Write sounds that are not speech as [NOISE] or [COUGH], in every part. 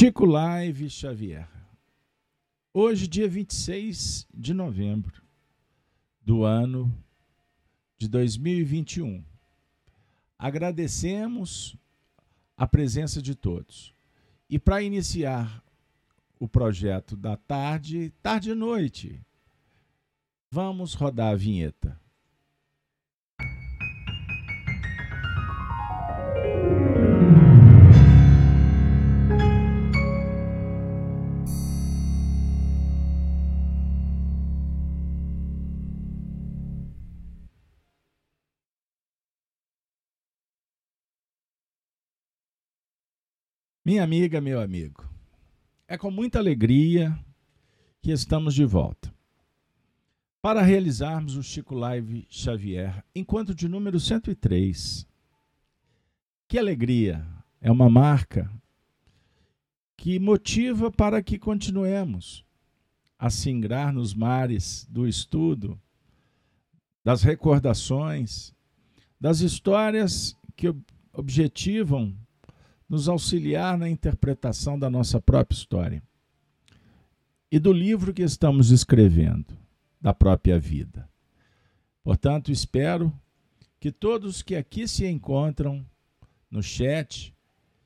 Chico Live Xavier. Hoje, dia 26 de novembro do ano de 2021. Agradecemos a presença de todos. E para iniciar o projeto da tarde, tarde e noite, vamos rodar a vinheta. Minha amiga, meu amigo, é com muita alegria que estamos de volta para realizarmos o Chico Live Xavier, enquanto de número 103. Que alegria! É uma marca que motiva para que continuemos a singrar nos mares do estudo, das recordações, das histórias que objetivam nos auxiliar na interpretação da nossa própria história e do livro que estamos escrevendo, da própria vida. Portanto, espero que todos que aqui se encontram no chat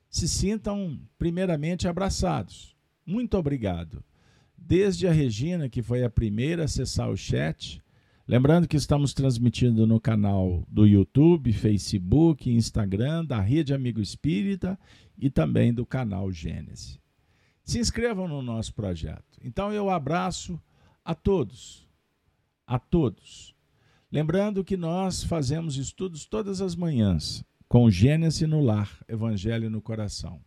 se sintam primeiramente abraçados. Muito obrigado. Desde a Regina, que foi a primeira a acessar o chat, Lembrando que estamos transmitindo no canal do YouTube, Facebook, Instagram, da Rede Amigo Espírita e também do canal Gênesis. Se inscrevam no nosso projeto. Então eu abraço a todos, a todos. Lembrando que nós fazemos estudos todas as manhãs com Gênesis no lar, Evangelho no coração,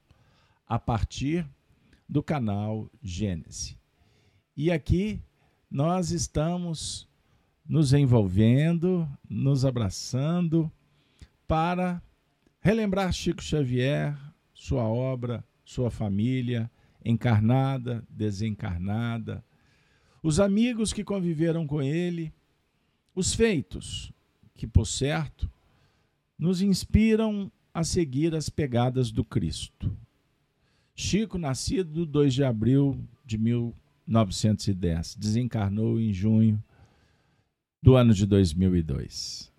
a partir do canal Gênesis. E aqui nós estamos nos envolvendo, nos abraçando, para relembrar Chico Xavier, sua obra, sua família, encarnada, desencarnada, os amigos que conviveram com ele, os feitos que, por certo, nos inspiram a seguir as pegadas do Cristo. Chico, nascido 2 de abril de 1910, desencarnou em junho do ano de 2002.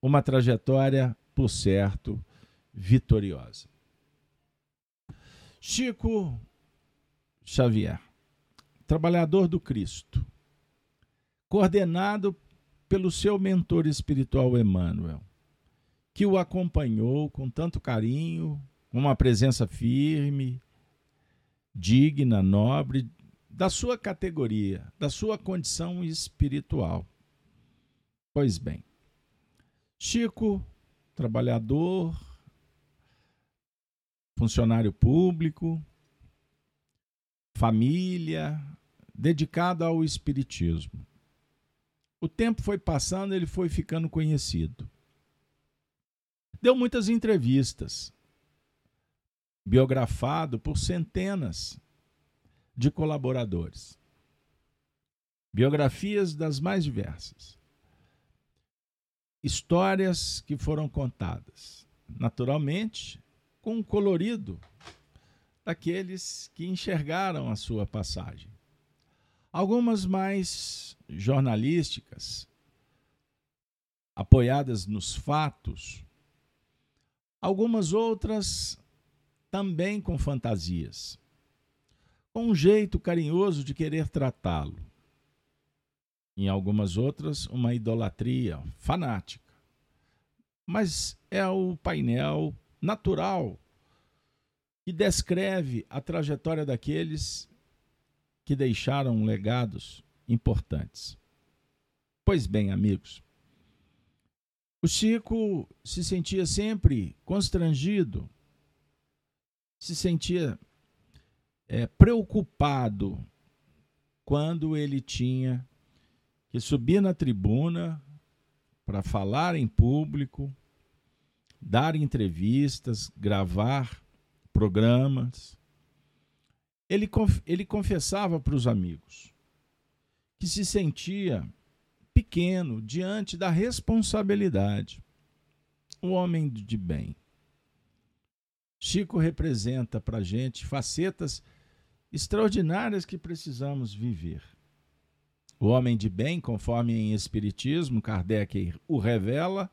Uma trajetória, por certo, vitoriosa. Chico Xavier, trabalhador do Cristo, coordenado pelo seu mentor espiritual Emmanuel, que o acompanhou com tanto carinho, uma presença firme, digna, nobre, da sua categoria, da sua condição espiritual. Pois bem, Chico, trabalhador, funcionário público, família, dedicado ao espiritismo. O tempo foi passando, ele foi ficando conhecido. Deu muitas entrevistas, biografado por centenas de colaboradores. Biografias das mais diversas histórias que foram contadas, naturalmente, com o colorido daqueles que enxergaram a sua passagem. Algumas mais jornalísticas, apoiadas nos fatos, algumas outras também com fantasias, com um jeito carinhoso de querer tratá-lo em algumas outras, uma idolatria fanática. Mas é o painel natural que descreve a trajetória daqueles que deixaram legados importantes. Pois bem, amigos, o Chico se sentia sempre constrangido, se sentia é, preocupado quando ele tinha que subia na tribuna para falar em público, dar entrevistas, gravar programas. Ele, ele confessava para os amigos que se sentia pequeno diante da responsabilidade. O homem de bem. Chico representa para a gente facetas extraordinárias que precisamos viver. O homem de bem, conforme em Espiritismo, Kardec o revela,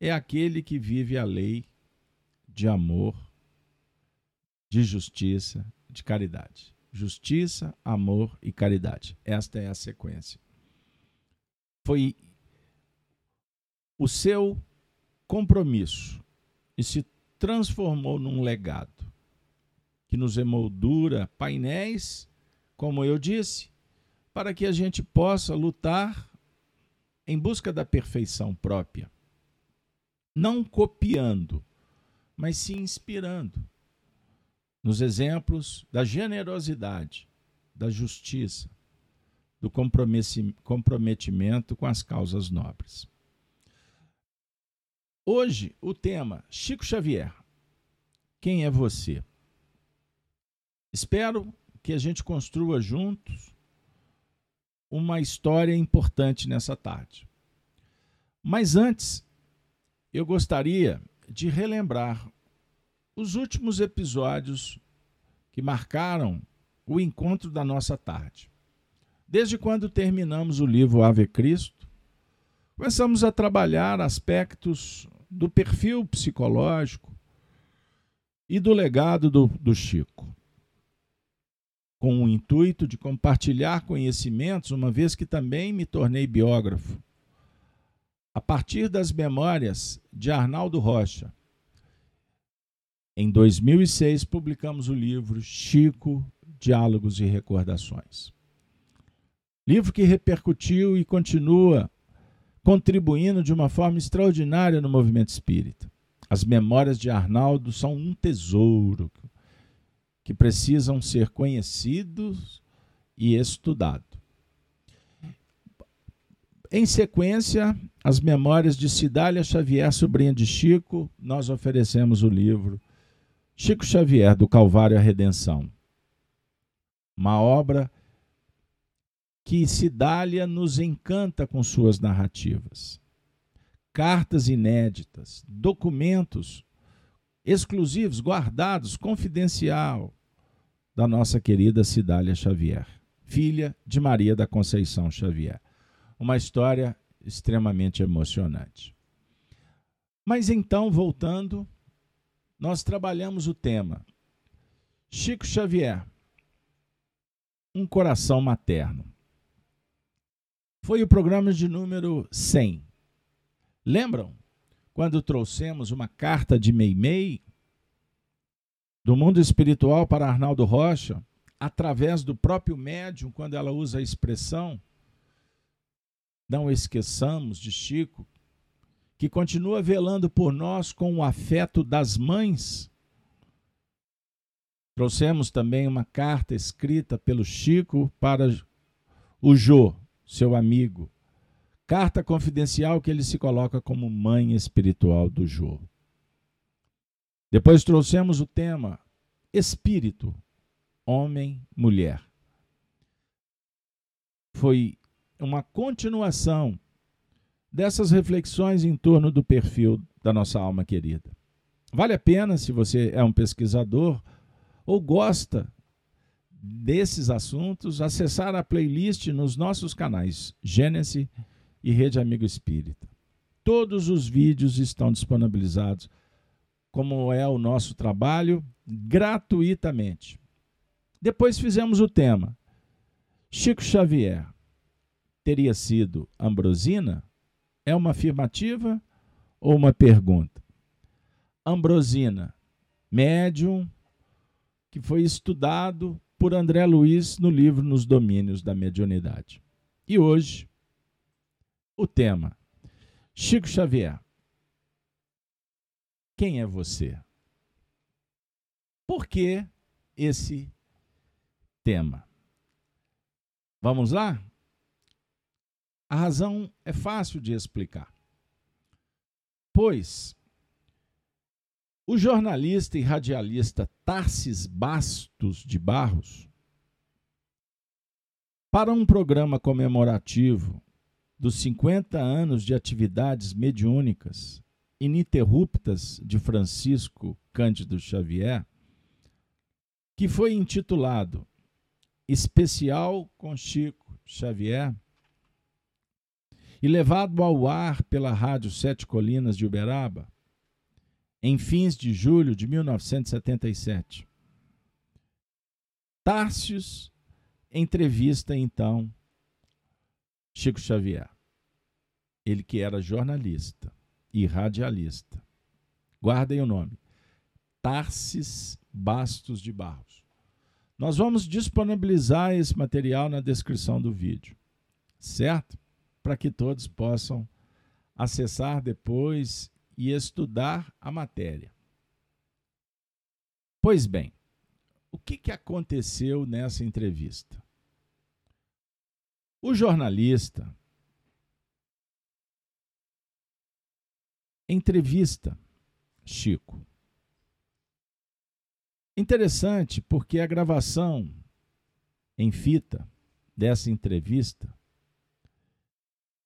é aquele que vive a lei de amor, de justiça, de caridade. Justiça, amor e caridade. Esta é a sequência. Foi o seu compromisso e se transformou num legado que nos emoldura painéis, como eu disse, para que a gente possa lutar em busca da perfeição própria. Não copiando, mas se inspirando nos exemplos da generosidade, da justiça, do comprometimento com as causas nobres. Hoje, o tema Chico Xavier. Quem é você? Espero que a gente construa juntos uma história importante nessa tarde. Mas antes, eu gostaria de relembrar os últimos episódios que marcaram o encontro da nossa tarde. Desde quando terminamos o livro Ave Cristo, começamos a trabalhar aspectos do perfil psicológico e do legado do, do Chico, com o intuito de compartilhar conhecimentos, uma vez que também me tornei biógrafo, a partir das memórias de Arnaldo Rocha. Em 2006, publicamos o livro Chico, Diálogos e Recordações. Livro que repercutiu e continua contribuindo de uma forma extraordinária no movimento espírita. As memórias de Arnaldo são um tesouro que precisam ser conhecidos e estudados. Em sequência, as memórias de Cidália Xavier, sobrinha de Chico, nós oferecemos o livro Chico Xavier, do Calvário à Redenção. Uma obra que Cidália nos encanta com suas narrativas. Cartas inéditas, documentos exclusivos, guardados, confidencial, da nossa querida Cidália Xavier, filha de Maria da Conceição Xavier. Uma história extremamente emocionante. Mas então, voltando, nós trabalhamos o tema Chico Xavier, um coração materno foi o programa de número 100. Lembram quando trouxemos uma carta de Meimei do mundo espiritual para Arnaldo Rocha, através do próprio médium, quando ela usa a expressão não esqueçamos de Chico, que continua velando por nós com o afeto das mães. Trouxemos também uma carta escrita pelo Chico para o Jô, seu amigo. Carta confidencial que ele se coloca como mãe espiritual do Jô. Depois trouxemos o tema espírito, homem, mulher. Foi uma continuação dessas reflexões em torno do perfil da nossa alma querida. Vale a pena, se você é um pesquisador ou gosta desses assuntos, acessar a playlist nos nossos canais Gênesis e Rede Amigo Espírita. Todos os vídeos estão disponibilizados, como é o nosso trabalho, gratuitamente. Depois fizemos o tema. Chico Xavier teria sido Ambrosina? É uma afirmativa ou uma pergunta? Ambrosina, médium que foi estudado por André Luiz no livro Nos Domínios da Mediunidade. E hoje, o tema: Chico Xavier. Quem é você? Por que esse tema? Vamos lá? A razão é fácil de explicar. Pois o jornalista e radialista Tarsis Bastos de Barros, para um programa comemorativo dos 50 anos de atividades mediúnicas ininterruptas de Francisco Cândido Xavier, que foi intitulado Especial com Chico Xavier e levado ao ar pela Rádio Sete Colinas de Uberaba em fins de julho de 1977. Tárcios entrevista então Chico Xavier. Ele que era jornalista e radialista. Guardem o nome. Tarsis Bastos de Barros. Nós vamos disponibilizar esse material na descrição do vídeo, certo? Para que todos possam acessar depois e estudar a matéria. Pois bem, o que, que aconteceu nessa entrevista? O jornalista entrevista Chico. Interessante porque a gravação em fita dessa entrevista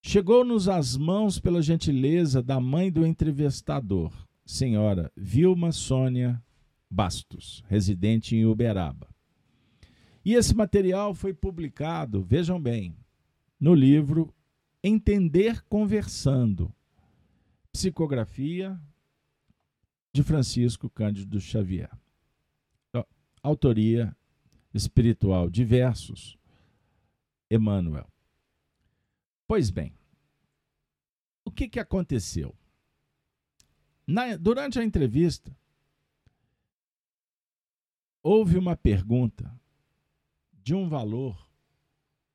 chegou-nos às mãos pela gentileza da mãe do entrevistador, senhora Vilma Sônia Bastos, residente em Uberaba. E esse material foi publicado, vejam bem, no livro Entender Conversando, Psicografia de Francisco Cândido Xavier. Autoria espiritual diversos, Emmanuel. Pois bem, o que, que aconteceu? Na, durante a entrevista, houve uma pergunta de um valor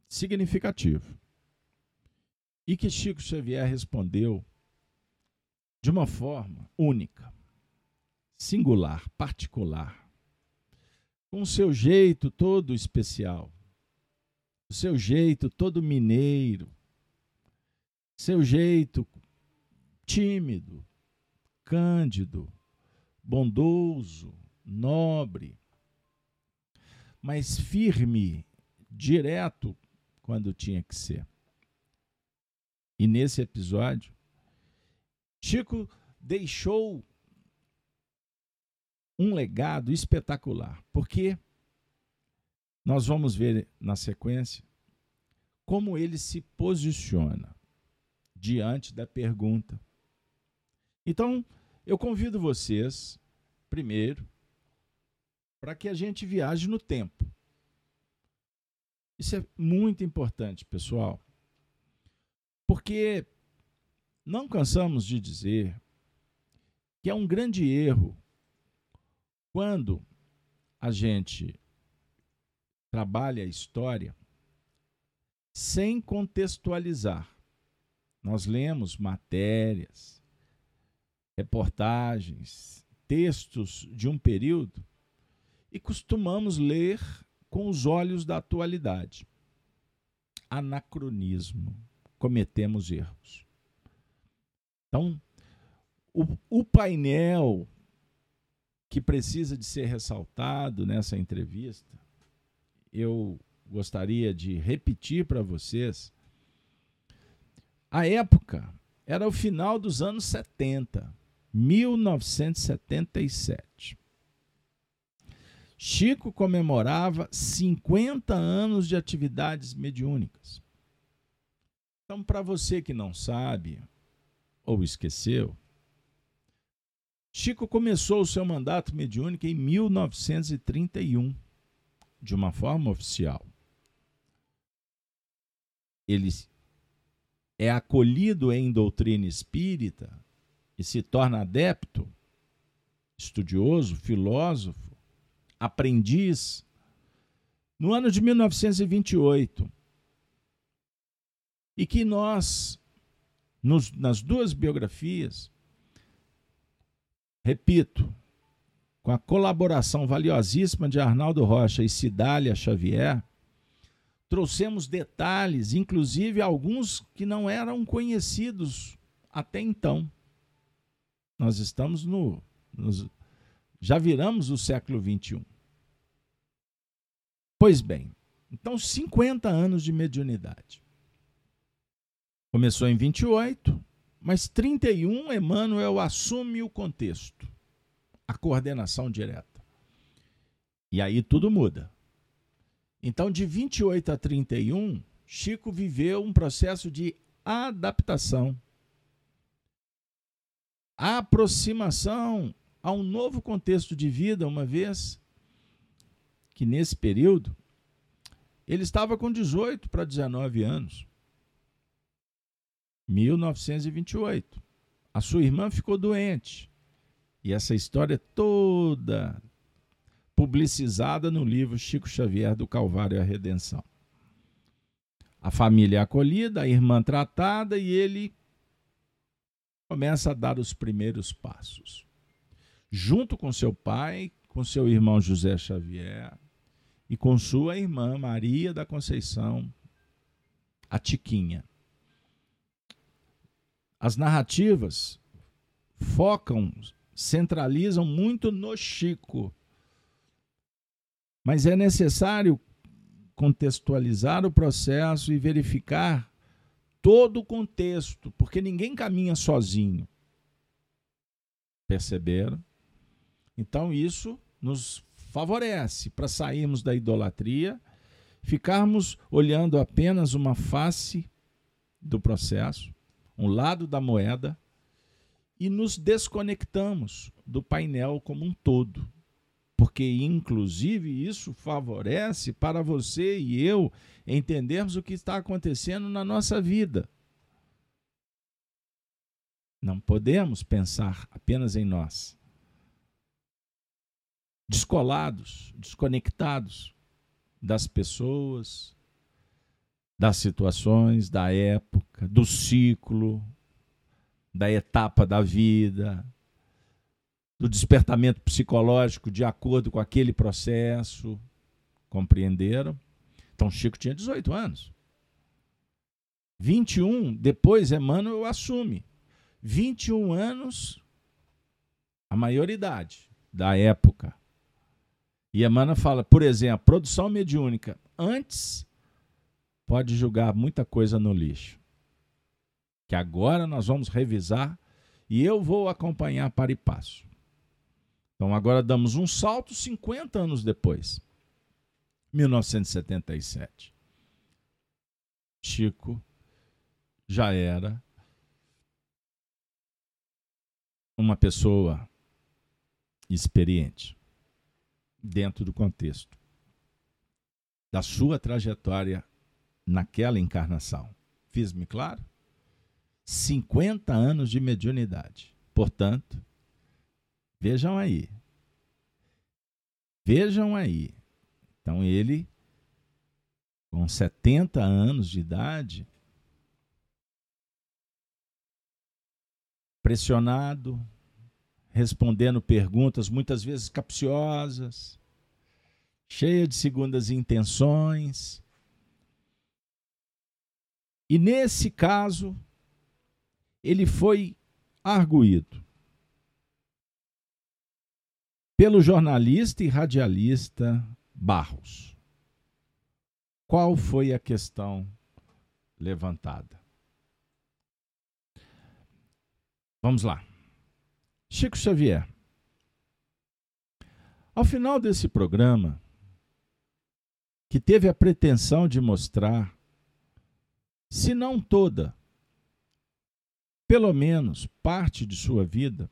significativo e que Chico Xavier respondeu de uma forma única, singular, particular, com o seu jeito todo especial, o seu jeito todo mineiro, seu jeito tímido, cândido, bondoso, nobre, mas firme, direto quando tinha que ser. E nesse episódio, Chico deixou um legado espetacular, porque nós vamos ver na sequência como ele se posiciona diante da pergunta. Então, eu convido vocês, primeiro, para que a gente viaje no tempo. Isso é muito importante, pessoal, porque não cansamos de dizer que é um grande erro quando a gente trabalha a história sem contextualizar. Nós lemos matérias, reportagens, textos de um período e costumamos ler com os olhos da atualidade. Anacronismo. Cometemos erros. Então, o, o painel que precisa de ser ressaltado nessa entrevista, eu gostaria de repetir para vocês. A época era o final dos anos 70, 1977. Chico comemorava 50 anos de atividades mediúnicas. Então, para você que não sabe ou esqueceu, Chico começou o seu mandato mediúnico em 1931, de uma forma oficial. Ele é acolhido em doutrina espírita e se torna adepto, estudioso, filósofo, aprendiz, no ano de 1928. E que nós, nos, nas duas biografias, repito, com a colaboração valiosíssima de Arnaldo Rocha e Cidália Xavier, trouxemos detalhes, inclusive alguns que não eram conhecidos até então. Nós estamos no, nos, já viramos o século 21. Pois bem, então 50 anos de mediunidade. Começou em 28, Mas 31, Emmanuel assume o contexto, a coordenação direta. E aí tudo muda. Então, de 28 a 31, Chico viveu um processo de adaptação, aproximação a um novo contexto de vida, uma vez que nesse período ele estava com 18 para 19 anos. 1928. A sua irmã ficou doente. E essa história toda publicizada no livro Chico Xavier do Calvário a Redenção. A família é acolhida, a irmã tratada e ele começa a dar os primeiros passos. Junto com seu pai, com seu irmão José Xavier e com sua irmã Maria da Conceição, a Tiquinha. As narrativas focam, centralizam muito no Chico. Mas é necessário contextualizar o processo e verificar todo o contexto, porque ninguém caminha sozinho. Perceberam? Então isso nos favorece para sairmos da idolatria, ficarmos olhando apenas uma face do processo, um lado da moeda, e nos desconectamos do painel como um todo porque inclusive isso favorece para você e eu entendermos o que está acontecendo na nossa vida. Não podemos pensar apenas em nós. Descolados, desconectados das pessoas, das situações, da época, do ciclo, da etapa da vida, do despertamento psicológico de acordo com aquele processo. Compreenderam? Então Chico tinha 18 anos. 21, depois Emmanuel assume. 21 anos, a maioridade da época. E Emmanuel fala, por exemplo, produção mediúnica. Antes, pode julgar muita coisa no lixo. Que agora nós vamos revisar e eu vou acompanhar para e passo. Então agora damos um salto 50 anos depois. 1977. Chico já era uma pessoa experiente dentro do contexto da sua trajetória naquela encarnação. Fiz-me claro? 50 anos de mediunidade. Portanto, Vejam aí. Vejam aí. Então ele, com 70 anos de idade, pressionado, respondendo perguntas muitas vezes capciosas, cheia de segundas intenções. E nesse caso, ele foi arguído pelo jornalista e radialista Barros. Qual foi a questão levantada? Vamos lá. Chico Xavier. Ao final desse programa, que teve a pretensão de mostrar, se não toda, pelo menos parte de sua vida,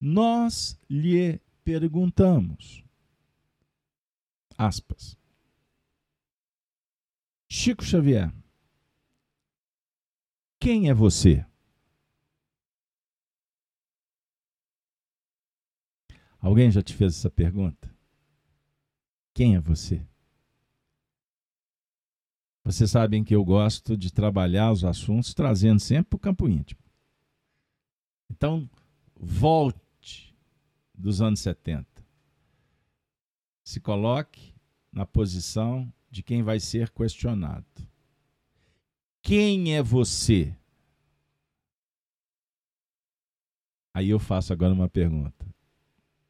nós lhe perguntamos. Aspas. Chico Xavier, quem é você? Alguém já te fez essa pergunta? Quem é você? Vocês sabem que eu gosto de trabalhar os assuntos trazendo sempre para o campo íntimo. Então, volte dos anos 70. Se coloque na posição de quem vai ser questionado. Quem é você? Aí eu faço agora uma pergunta.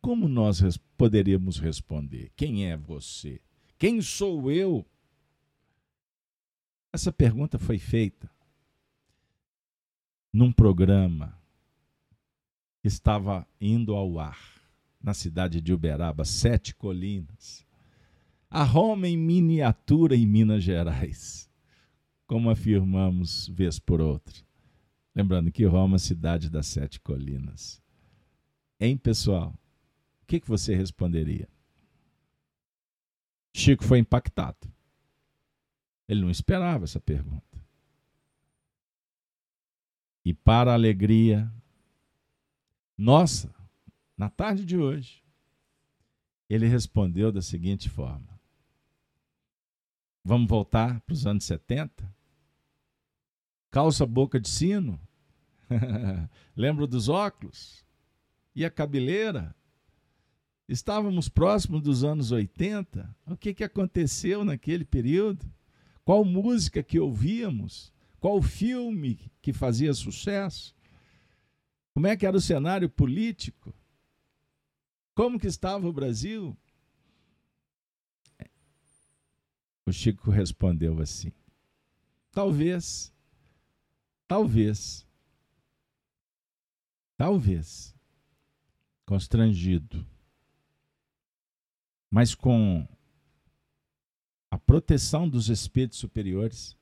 Como nós poderíamos responder? Quem é você? Quem sou eu? Essa pergunta foi feita num programa que estava indo ao ar na cidade de Uberaba, Sete Colinas. A Roma em miniatura em Minas Gerais, como afirmamos vez por outra. Lembrando que Roma é cidade das Sete Colinas. Hein, pessoal? O que você responderia? Chico foi impactado. Ele não esperava essa pergunta. E para a alegria nossa, na tarde de hoje, ele respondeu da seguinte forma: Vamos voltar para os anos 70? Calça boca de sino? [LAUGHS] Lembra dos óculos? E a cabeleira? Estávamos próximos dos anos 80. O que, que aconteceu naquele período? Qual música que ouvíamos? Qual filme que fazia sucesso? Como é que era o cenário político? Como que estava o Brasil? O Chico respondeu assim: Talvez, talvez, talvez, constrangido, mas com a proteção dos espíritos superiores,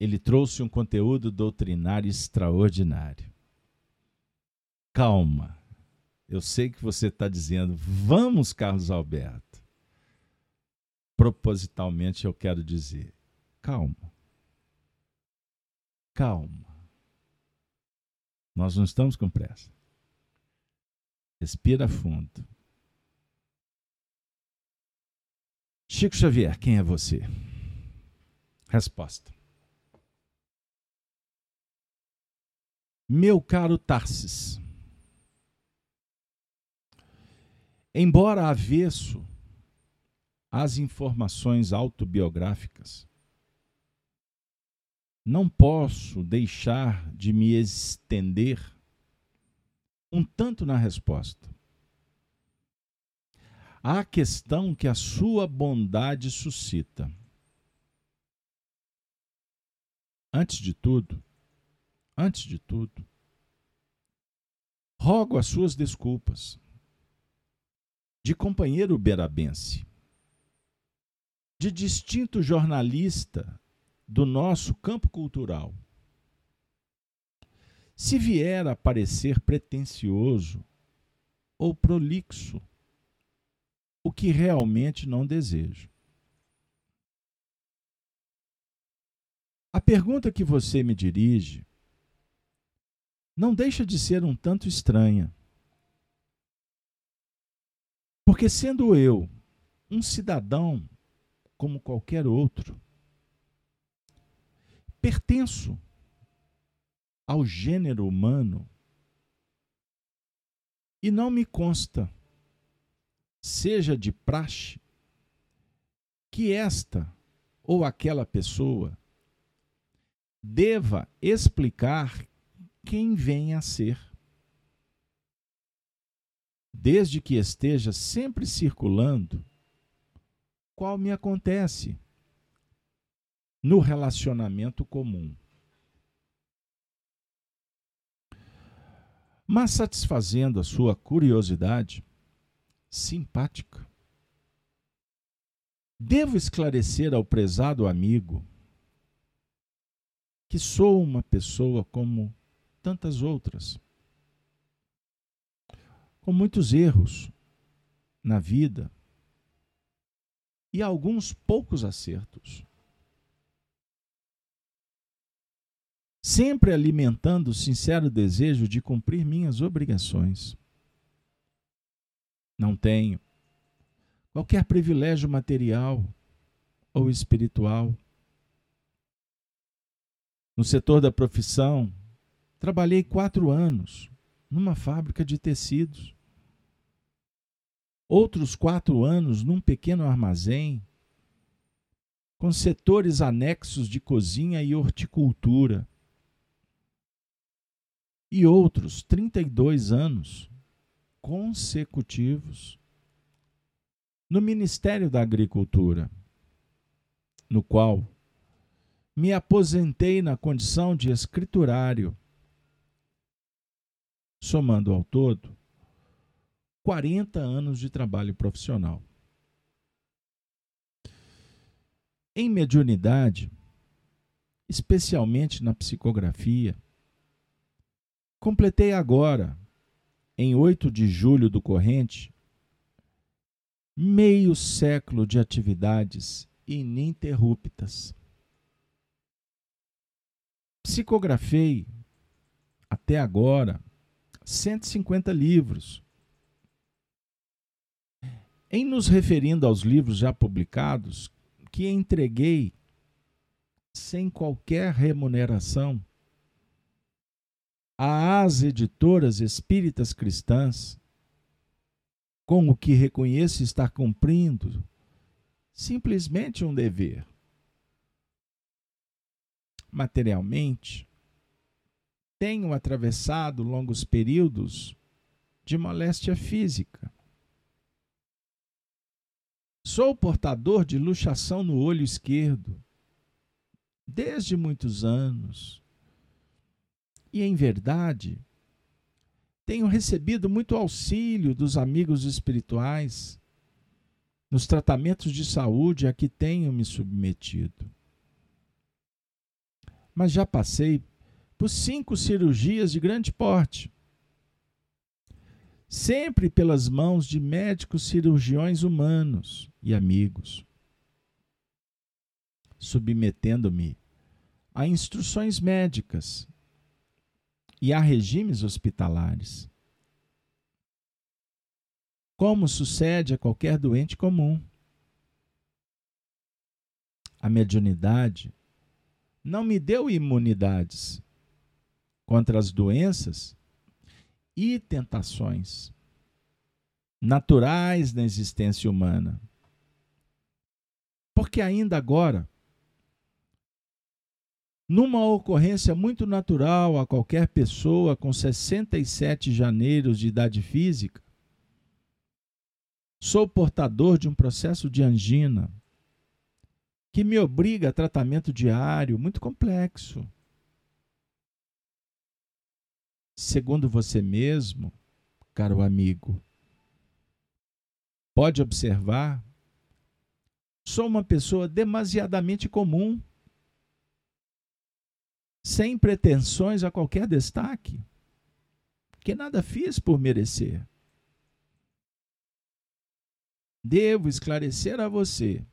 ele trouxe um conteúdo doutrinário extraordinário. Calma. Eu sei que você está dizendo, vamos, Carlos Alberto. Propositalmente eu quero dizer, calma. Calma. Nós não estamos com pressa. Respira fundo. Chico Xavier, quem é você? Resposta. Meu caro Tarsis, embora avesso às informações autobiográficas, não posso deixar de me estender um tanto na resposta. À questão que a sua bondade suscita. Antes de tudo, antes de tudo, rogo as suas desculpas de companheiro berabense, de distinto jornalista do nosso campo cultural. Se vier a parecer pretensioso ou prolixo, o que realmente não desejo. A pergunta que você me dirige não deixa de ser um tanto estranha. Porque, sendo eu um cidadão como qualquer outro, pertenço ao gênero humano e não me consta, seja de praxe, que esta ou aquela pessoa deva explicar quem vem a ser. Desde que esteja sempre circulando, qual me acontece no relacionamento comum. Mas satisfazendo a sua curiosidade simpática, devo esclarecer ao prezado amigo que sou uma pessoa como tantas outras. Com muitos erros na vida e alguns poucos acertos. Sempre alimentando o sincero desejo de cumprir minhas obrigações. Não tenho qualquer privilégio material ou espiritual. No setor da profissão, Trabalhei quatro anos numa fábrica de tecidos. Outros quatro anos num pequeno armazém, com setores anexos de cozinha e horticultura. E outros 32 anos consecutivos no Ministério da Agricultura, no qual me aposentei na condição de escriturário, somando ao todo 40 anos de trabalho profissional. Em mediunidade, especialmente na psicografia, completei agora, em 8 de julho do corrente, meio século de atividades ininterruptas. Psicografei até agora 150 livros. Em nos referindo aos livros já publicados, que entreguei sem qualquer remuneração às editoras espíritas cristãs, com o que reconheço estar cumprindo simplesmente um dever. Materialmente, tenho atravessado longos períodos de moléstia física. Sou portador de luxação no olho esquerdo desde muitos anos. E, em verdade, tenho recebido muito auxílio dos amigos espirituais nos tratamentos de saúde a que tenho me submetido. Mas já passei por cinco cirurgias de grande porte, sempre pelas mãos de médicos cirurgiões humanos e amigos, submetendo-me a instruções médicas e a regimes hospitalares. Como sucede a qualquer doente comum. A mediunidade não me deu imunidades contra as doenças e tentações naturais da existência humana. Porque ainda agora numa ocorrência muito natural a qualquer pessoa com 67 janeiros de idade física, sou portador de um processo de angina que me obriga a tratamento diário muito complexo. Segundo você mesmo, caro amigo, pode observar, sou uma pessoa demasiadamente comum sem pretensões a qualquer destaque, que nada fiz por merecer. Devo esclarecer a você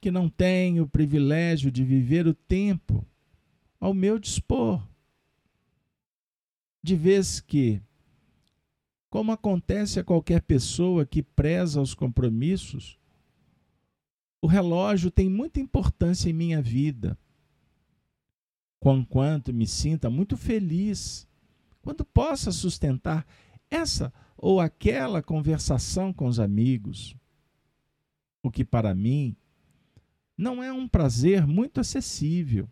que não tenho o privilégio de viver o tempo ao meu dispor, de vez que, como acontece a qualquer pessoa que preza os compromissos, o relógio tem muita importância em minha vida conquanto me sinta muito feliz quando possa sustentar essa ou aquela conversação com os amigos, o que para mim não é um prazer muito acessível,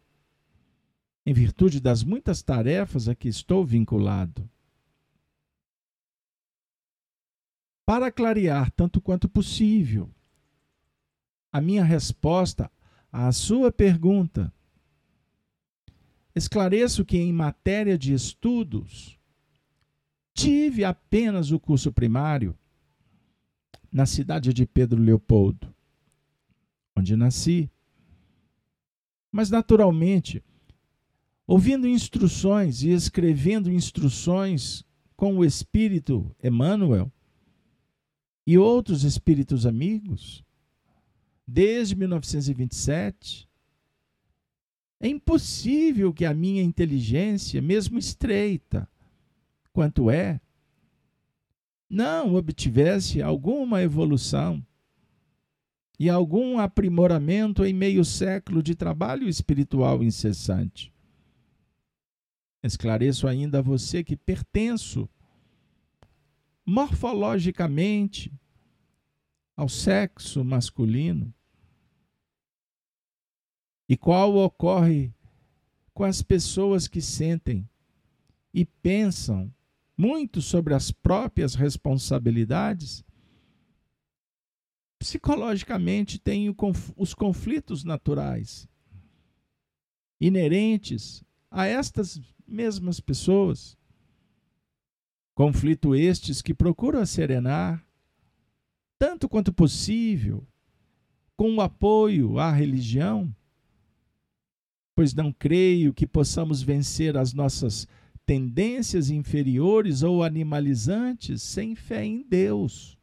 em virtude das muitas tarefas a que estou vinculado. Para clarear tanto quanto possível a minha resposta à sua pergunta, Esclareço que, em matéria de estudos, tive apenas o curso primário na cidade de Pedro Leopoldo, onde nasci. Mas, naturalmente, ouvindo instruções e escrevendo instruções com o espírito Emmanuel e outros espíritos amigos, desde 1927, é impossível que a minha inteligência, mesmo estreita quanto é, não obtivesse alguma evolução e algum aprimoramento em meio século de trabalho espiritual incessante. Esclareço ainda a você que pertenço morfologicamente ao sexo masculino e qual ocorre com as pessoas que sentem e pensam muito sobre as próprias responsabilidades? Psicologicamente, tem os conflitos naturais inerentes a estas mesmas pessoas. Conflito estes que procuram serenar, tanto quanto possível, com o apoio à religião, pois não creio que possamos vencer as nossas tendências inferiores ou animalizantes sem fé em Deus.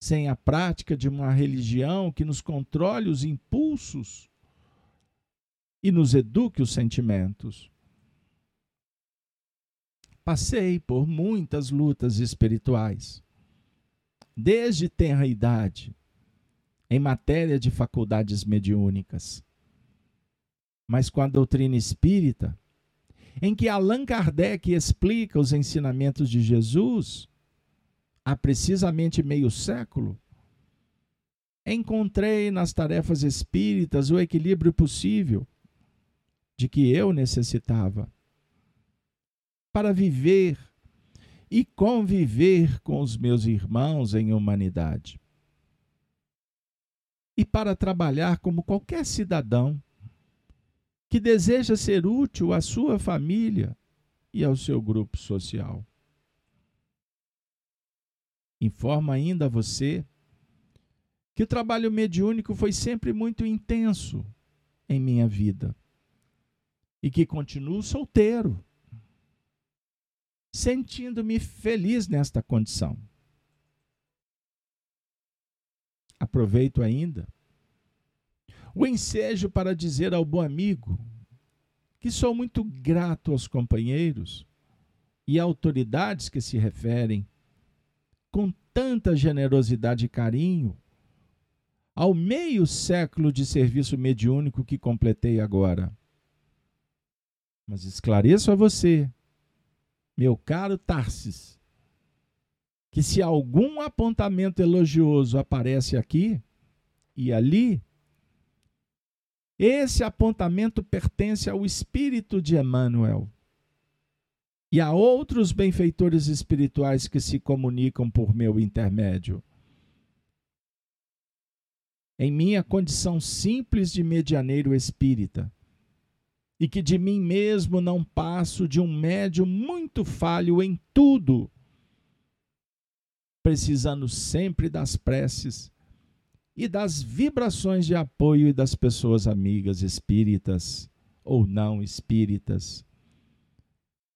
Sem a prática de uma religião que nos controle os impulsos e nos eduque os sentimentos. Passei por muitas lutas espirituais, desde tenra idade, em matéria de faculdades mediúnicas. Mas com a doutrina espírita, em que Allan Kardec explica os ensinamentos de Jesus, há precisamente meio século, encontrei nas tarefas espíritas o equilíbrio possível de que eu necessitava para viver e conviver com os meus irmãos em humanidade. E para trabalhar como qualquer cidadão que deseja ser útil à sua família e ao seu grupo social. Informo ainda a você que o trabalho mediúnico foi sempre muito intenso em minha vida e que continuo solteiro, sentindo-me feliz nesta condição. Aproveito ainda o ensejo para dizer ao bom amigo que sou muito grato aos companheiros e autoridades que se referem com tanta generosidade e carinho ao meio século de serviço mediúnico que completei agora. Mas esclareço a você, meu caro Tarsis, que se algum apontamento elogioso aparece aqui e ali, esse apontamento pertence ao espírito de Emmanuel e a outros benfeitores espirituais que se comunicam por meu intermédio. Em minha condição simples de medianeiro espírita, e que de mim mesmo não passo de um médium muito falho em tudo, precisando sempre das preces e das vibrações de apoio e das pessoas amigas espíritas ou não espíritas,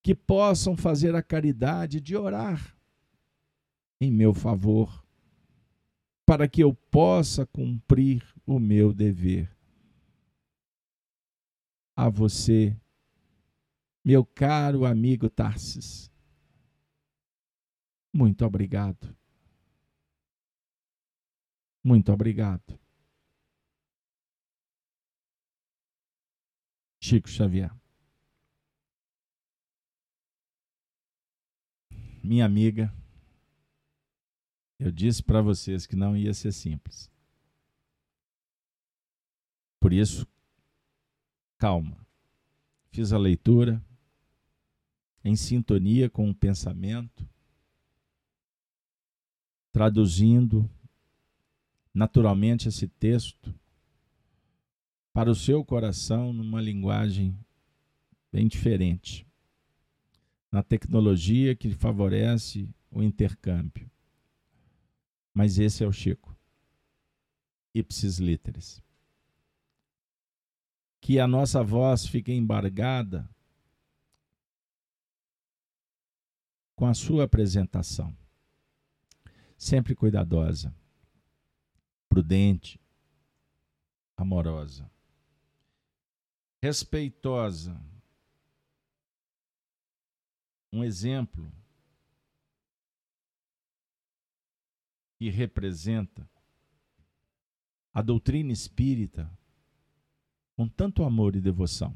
que possam fazer a caridade de orar em meu favor, para que eu possa cumprir o meu dever a você, meu caro amigo Tarsis. Muito obrigado. Muito obrigado. Chico Xavier. Minha amiga, eu disse para vocês que não ia ser simples. Por isso, calma. Fiz a leitura em sintonia com o pensamento, traduzindo naturalmente esse texto para o seu coração numa linguagem bem diferente, na tecnologia que favorece o intercâmbio. Mas esse é o Chico. Ipsis literis que a nossa voz fique embargada com a sua apresentação. Sempre cuidadosa, prudente, amorosa, respeitosa. Um exemplo que representa a doutrina espírita com tanto amor e devoção.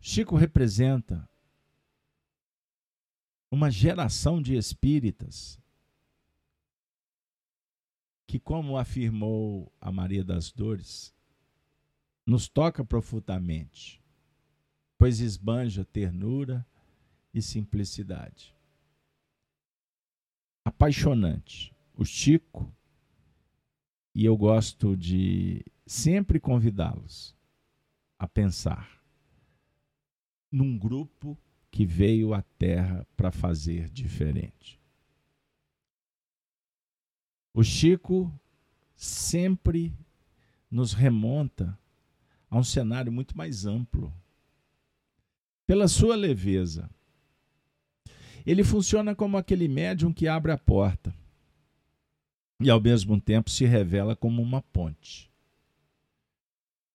Chico representa uma geração de espíritas que, como afirmou a Maria das Dores, nos toca profundamente, pois esbanja ternura e simplicidade. Apaixonante. O Chico, e eu gosto de sempre convidá-los a pensar num grupo que veio à Terra para fazer diferente. O Chico sempre nos remonta a um cenário muito mais amplo. Pela sua leveza. Ele funciona como aquele médium que abre a porta e, ao mesmo tempo, se revela como uma ponte.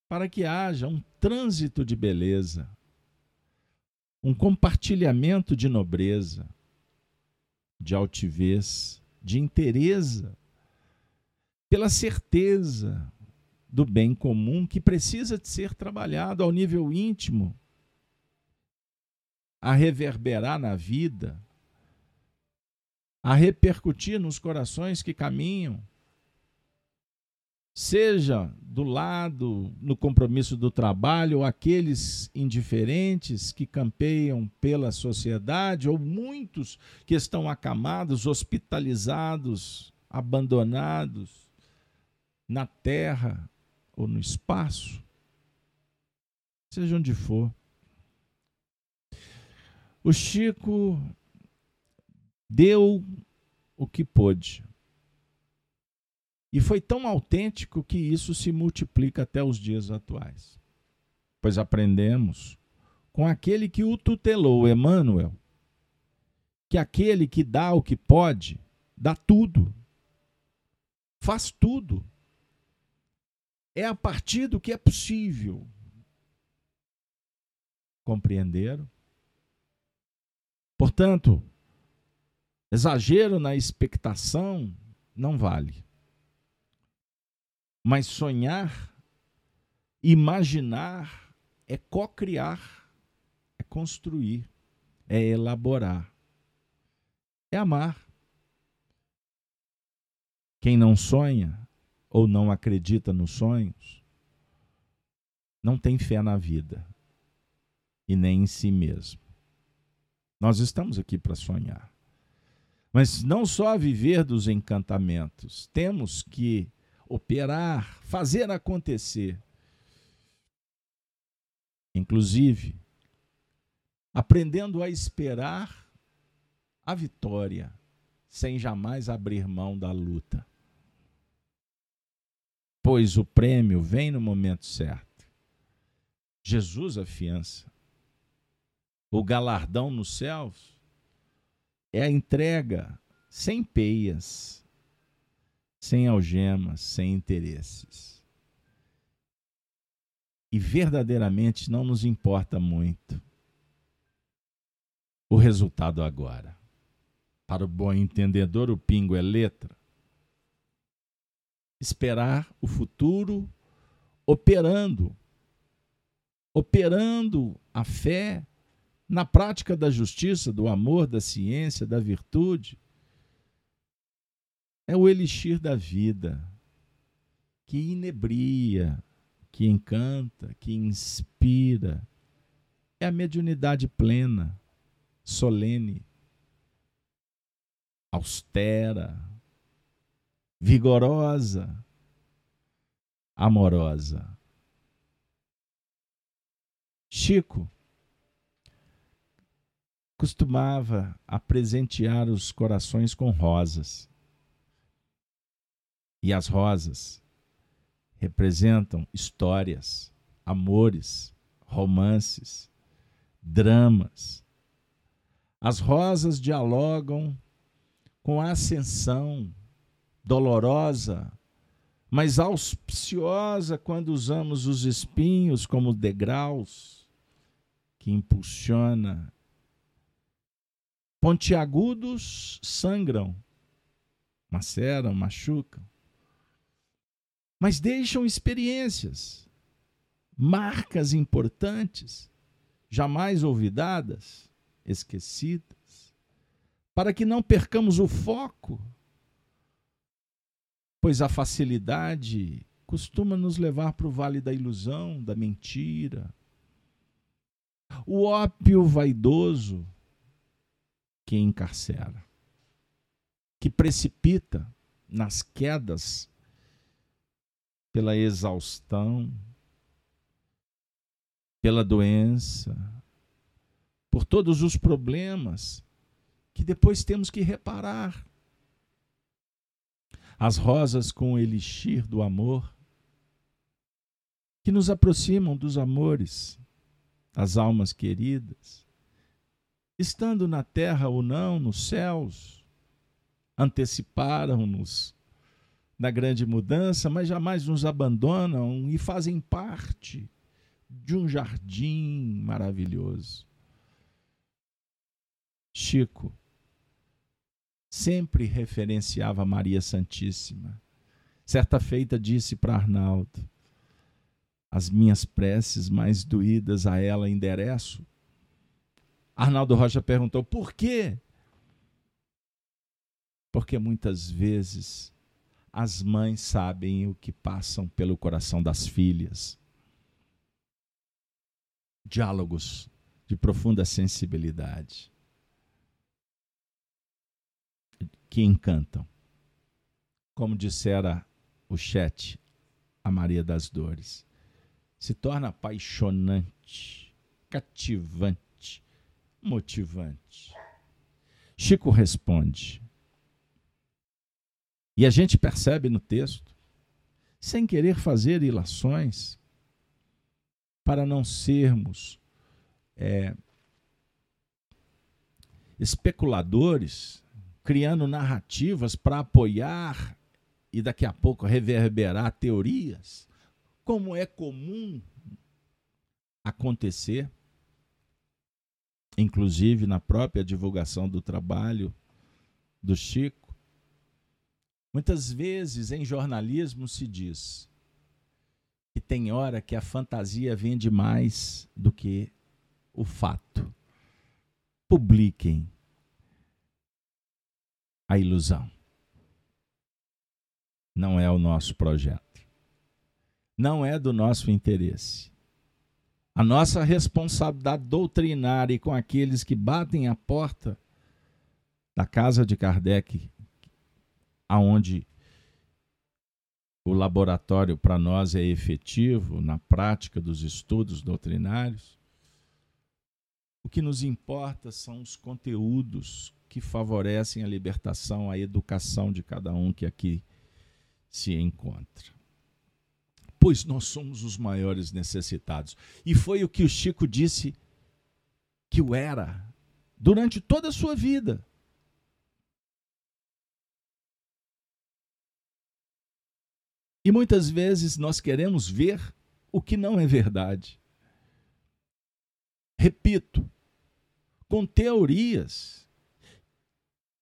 Para que haja um trânsito de beleza, um compartilhamento de nobreza, de altivez, de inteireza, pela certeza do bem comum que precisa de ser trabalhado ao nível íntimo, a reverberar na vida, a repercutir nos corações que caminham, seja do lado no compromisso do trabalho, ou aqueles indiferentes que campeiam pela sociedade, ou muitos que estão acamados, hospitalizados, abandonados na terra, ou no espaço, seja onde for. O Chico deu o que pôde. E foi tão autêntico que isso se multiplica até os dias atuais. Pois aprendemos com aquele que o tutelou, Emmanuel, que aquele que dá o que pode, dá tudo. Faz tudo é a partir do que é possível. Compreenderam? Portanto, exagero na expectação não vale. Mas sonhar, imaginar, é co-criar, é construir, é elaborar, é amar. Quem não sonha ou não acredita nos sonhos, não tem fé na vida e nem em si mesmo. Nós estamos aqui para sonhar. Mas não só viver dos encantamentos, temos que operar, fazer acontecer. Inclusive, aprendendo a esperar a vitória, sem jamais abrir mão da luta pois o prêmio vem no momento certo. Jesus afiança. O galardão nos céus é a entrega sem peias, sem algemas, sem interesses. E verdadeiramente não nos importa muito o resultado agora. Para o bom entendedor, o pingo é letra esperar o futuro operando, operando a fé na prática da justiça, do amor, da ciência, da virtude. É o elixir da vida que inebria, que encanta, que inspira. É a mediunidade plena, solene, austera, vigorosa, amorosa. Chico costumava a presentear os corações com rosas. E as rosas representam histórias, amores, romances, dramas. As rosas dialogam com a ascensão, dolorosa, mas auspiciosa quando usamos os espinhos como degraus que impulsiona. Pontiagudos sangram, maceram, machucam, mas deixam experiências, marcas importantes, jamais olvidadas, esquecidas, para que não percamos o foco pois a facilidade costuma nos levar para o vale da ilusão, da mentira. O ópio vaidoso que encarcera, que precipita nas quedas pela exaustão, pela doença, por todos os problemas que depois temos que reparar. As rosas com o elixir do amor, que nos aproximam dos amores, as almas queridas, estando na terra ou não, nos céus, anteciparam-nos da grande mudança, mas jamais nos abandonam e fazem parte de um jardim maravilhoso. Chico sempre referenciava Maria Santíssima. Certa feita disse para Arnaldo: As minhas preces mais doídas a ela endereço. Arnaldo Rocha perguntou: Por quê? Porque muitas vezes as mães sabem o que passam pelo coração das filhas. Diálogos de profunda sensibilidade que encantam. Como dissera o chat, a Maria das Dores. Se torna apaixonante, cativante, motivante. Chico responde. E a gente percebe no texto, sem querer fazer ilações, para não sermos é, especuladores criando narrativas para apoiar e daqui a pouco reverberar teorias, como é comum acontecer, inclusive na própria divulgação do trabalho do Chico. Muitas vezes em jornalismo se diz que tem hora que a fantasia vende mais do que o fato. Publiquem a ilusão. Não é o nosso projeto. Não é do nosso interesse. A nossa responsabilidade doutrinária com aqueles que batem a porta da casa de Kardec, aonde o laboratório para nós é efetivo na prática dos estudos doutrinários, o que nos importa são os conteúdos que favorecem a libertação, a educação de cada um que aqui se encontra. Pois nós somos os maiores necessitados. E foi o que o Chico disse que o era durante toda a sua vida. E muitas vezes nós queremos ver o que não é verdade. Repito, com teorias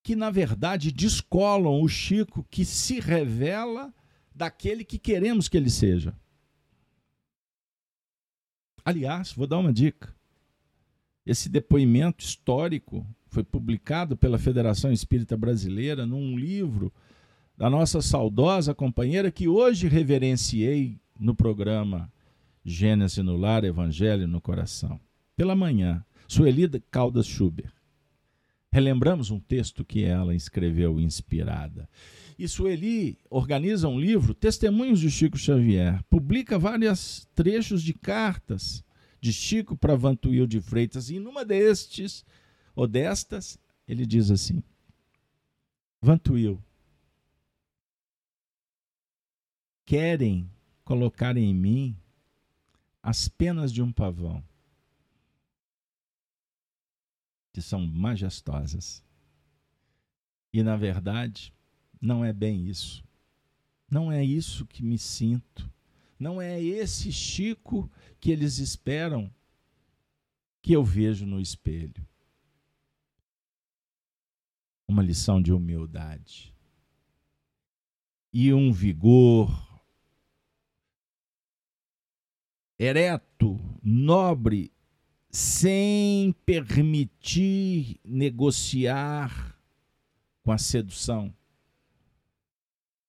que, na verdade, descolam o Chico que se revela daquele que queremos que ele seja. Aliás, vou dar uma dica. Esse depoimento histórico foi publicado pela Federação Espírita Brasileira num livro da nossa saudosa companheira que hoje reverenciei no programa Gênesis no Lar, Evangelho no Coração. Pela manhã, Sueli Caldas Schubert. Relembramos um texto que ela escreveu inspirada. E Sueli organiza um livro, Testemunhos de Chico Xavier. Publica vários trechos de cartas de Chico para Vantuil de Freitas. E numa destes, ou destas, ele diz assim: Vantuil, querem colocar em mim as penas de um pavão que são majestosas. E na verdade, não é bem isso. Não é isso que me sinto. Não é esse Chico que eles esperam que eu vejo no espelho. Uma lição de humildade e um vigor ereto, nobre sem permitir negociar com a sedução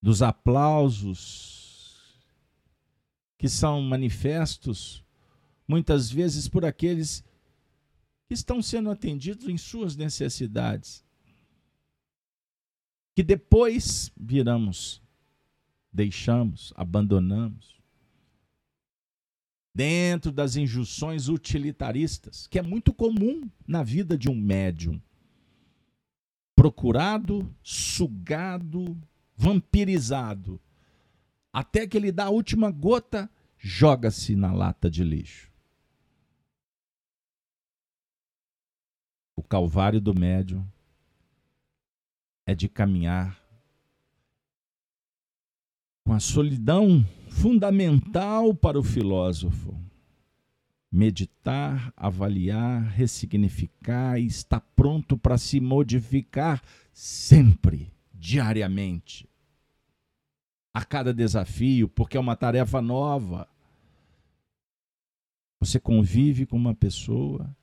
dos aplausos que são manifestos muitas vezes por aqueles que estão sendo atendidos em suas necessidades. Que depois viramos deixamos, abandonamos. Dentro das injunções utilitaristas, que é muito comum na vida de um médium. Procurado, sugado, vampirizado, até que ele dá a última gota, joga-se na lata de lixo. O calvário do médium é de caminhar com a solidão fundamental para o filósofo. Meditar, avaliar, ressignificar e estar pronto para se modificar sempre, diariamente. A cada desafio, porque é uma tarefa nova. Você convive com uma pessoa,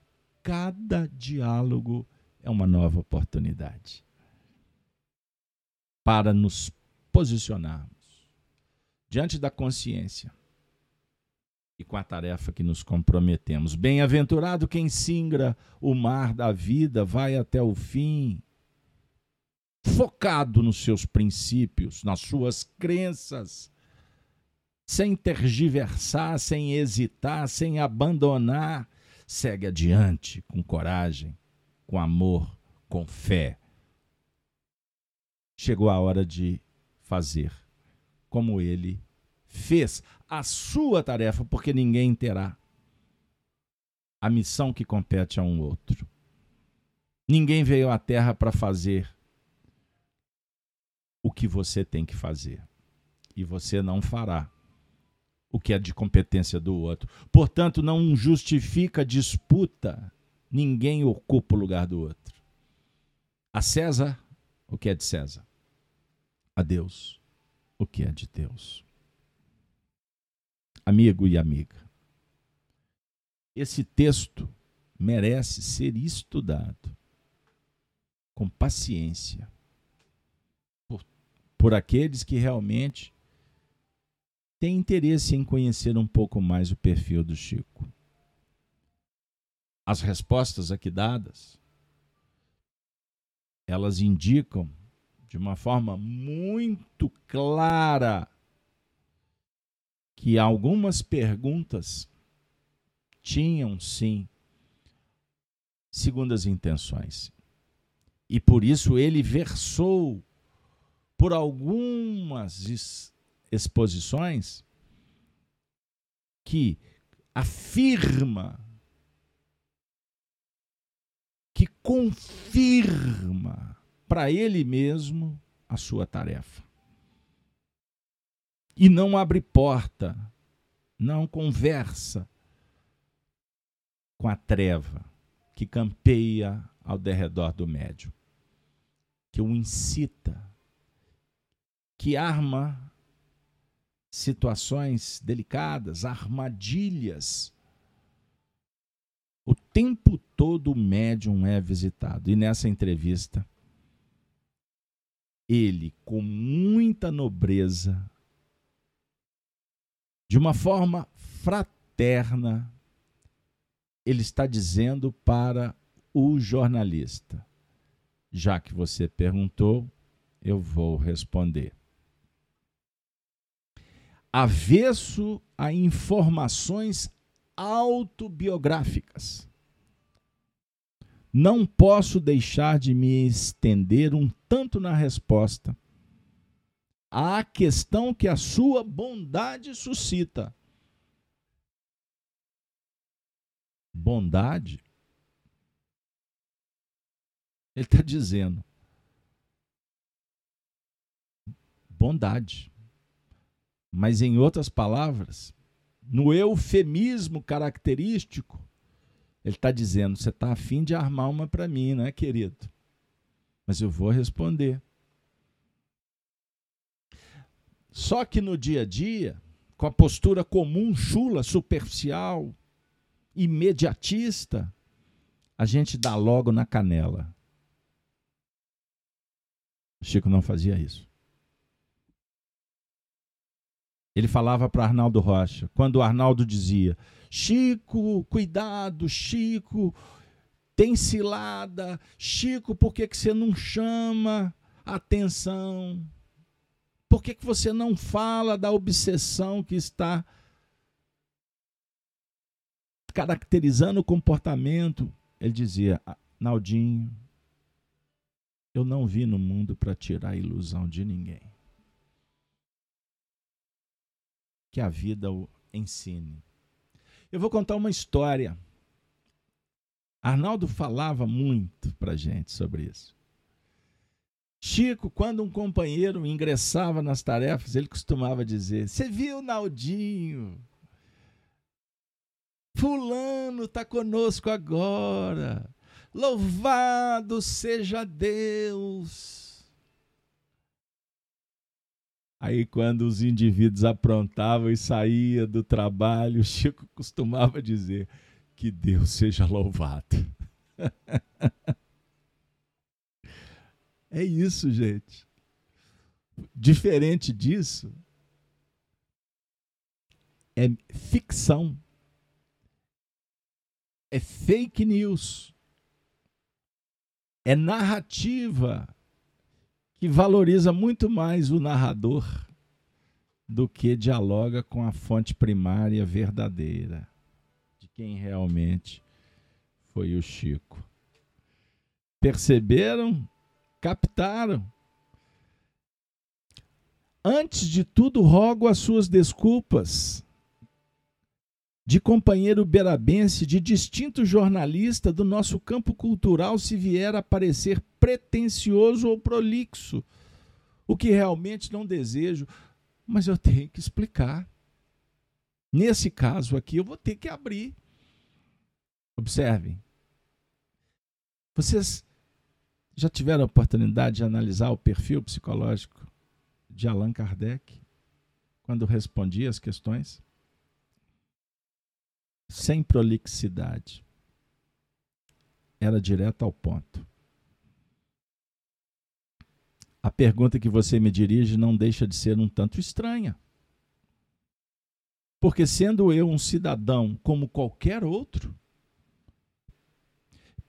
cada diálogo é uma nova oportunidade para nos posicionarmos diante da consciência e com a tarefa que nos comprometemos. Bem-aventurado quem singra o mar da vida, vai até o fim, focado nos seus princípios, nas suas crenças, sem tergiversar, sem hesitar, sem abandonar, segue adiante com coragem, com amor, com fé chegou a hora de fazer como ele fez a sua tarefa, porque ninguém terá a missão que compete a um outro. Ninguém veio à Terra para fazer o que você tem que fazer. E você não fará o que é de competência do outro. Portanto, não justifica disputa. Ninguém ocupa o lugar do outro. A César o que é de César, a Deus o que é de Deus. Amigo e amiga, esse texto merece ser estudado com paciência por, por aqueles que realmente têm interesse em conhecer um pouco mais o perfil do Chico. As respostas aqui dadas elas indicam de uma forma muito clara que algumas perguntas tinham sim segundas intenções. E por isso ele versou por algumas exposições que afirma que confirma para ele mesmo a sua tarefa. E não abre porta, não conversa com a treva que campeia ao derredor do médium, que o incita, que arma situações delicadas, armadilhas o tempo todo o médium é visitado. E nessa entrevista, ele, com muita nobreza, de uma forma fraterna, ele está dizendo para o jornalista: já que você perguntou, eu vou responder. Avesso a informações autobiográficas. Não posso deixar de me estender um tanto na resposta à questão que a sua bondade suscita. Bondade? Ele está dizendo. Bondade. Mas, em outras palavras, no eufemismo característico, ele está dizendo: você está afim de armar uma para mim, né, querido? Mas eu vou responder. Só que no dia a dia, com a postura comum, chula, superficial, imediatista, a gente dá logo na canela. Chico não fazia isso. Ele falava para Arnaldo Rocha, quando Arnaldo dizia: Chico, cuidado, Chico, tem cilada, Chico, por que, que você não chama atenção? Por que, que você não fala da obsessão que está caracterizando o comportamento? Ele dizia: ah, Naldinho, eu não vi no mundo para tirar a ilusão de ninguém. Que a vida o ensine. Eu vou contar uma história. Arnaldo falava muito para gente sobre isso. Chico, quando um companheiro ingressava nas tarefas, ele costumava dizer: Você viu, Naldinho? Fulano está conosco agora. Louvado seja Deus. Aí, quando os indivíduos aprontavam e saía do trabalho, [LAUGHS] Chico costumava dizer: Que Deus seja louvado. [LAUGHS] É isso, gente. Diferente disso, é ficção. É fake news. É narrativa valoriza muito mais o narrador do que dialoga com a fonte primária verdadeira de quem realmente foi o Chico. Perceberam captaram. Antes de tudo, rogo as suas desculpas de companheiro berabense, de distinto jornalista do nosso campo cultural, se vier a parecer pretensioso ou prolixo, o que realmente não desejo, mas eu tenho que explicar. Nesse caso aqui, eu vou ter que abrir. Observem. Vocês já tiveram a oportunidade de analisar o perfil psicológico de Allan Kardec quando respondia as questões? Sem prolixidade. Era direto ao ponto. A pergunta que você me dirige não deixa de ser um tanto estranha. Porque, sendo eu um cidadão como qualquer outro,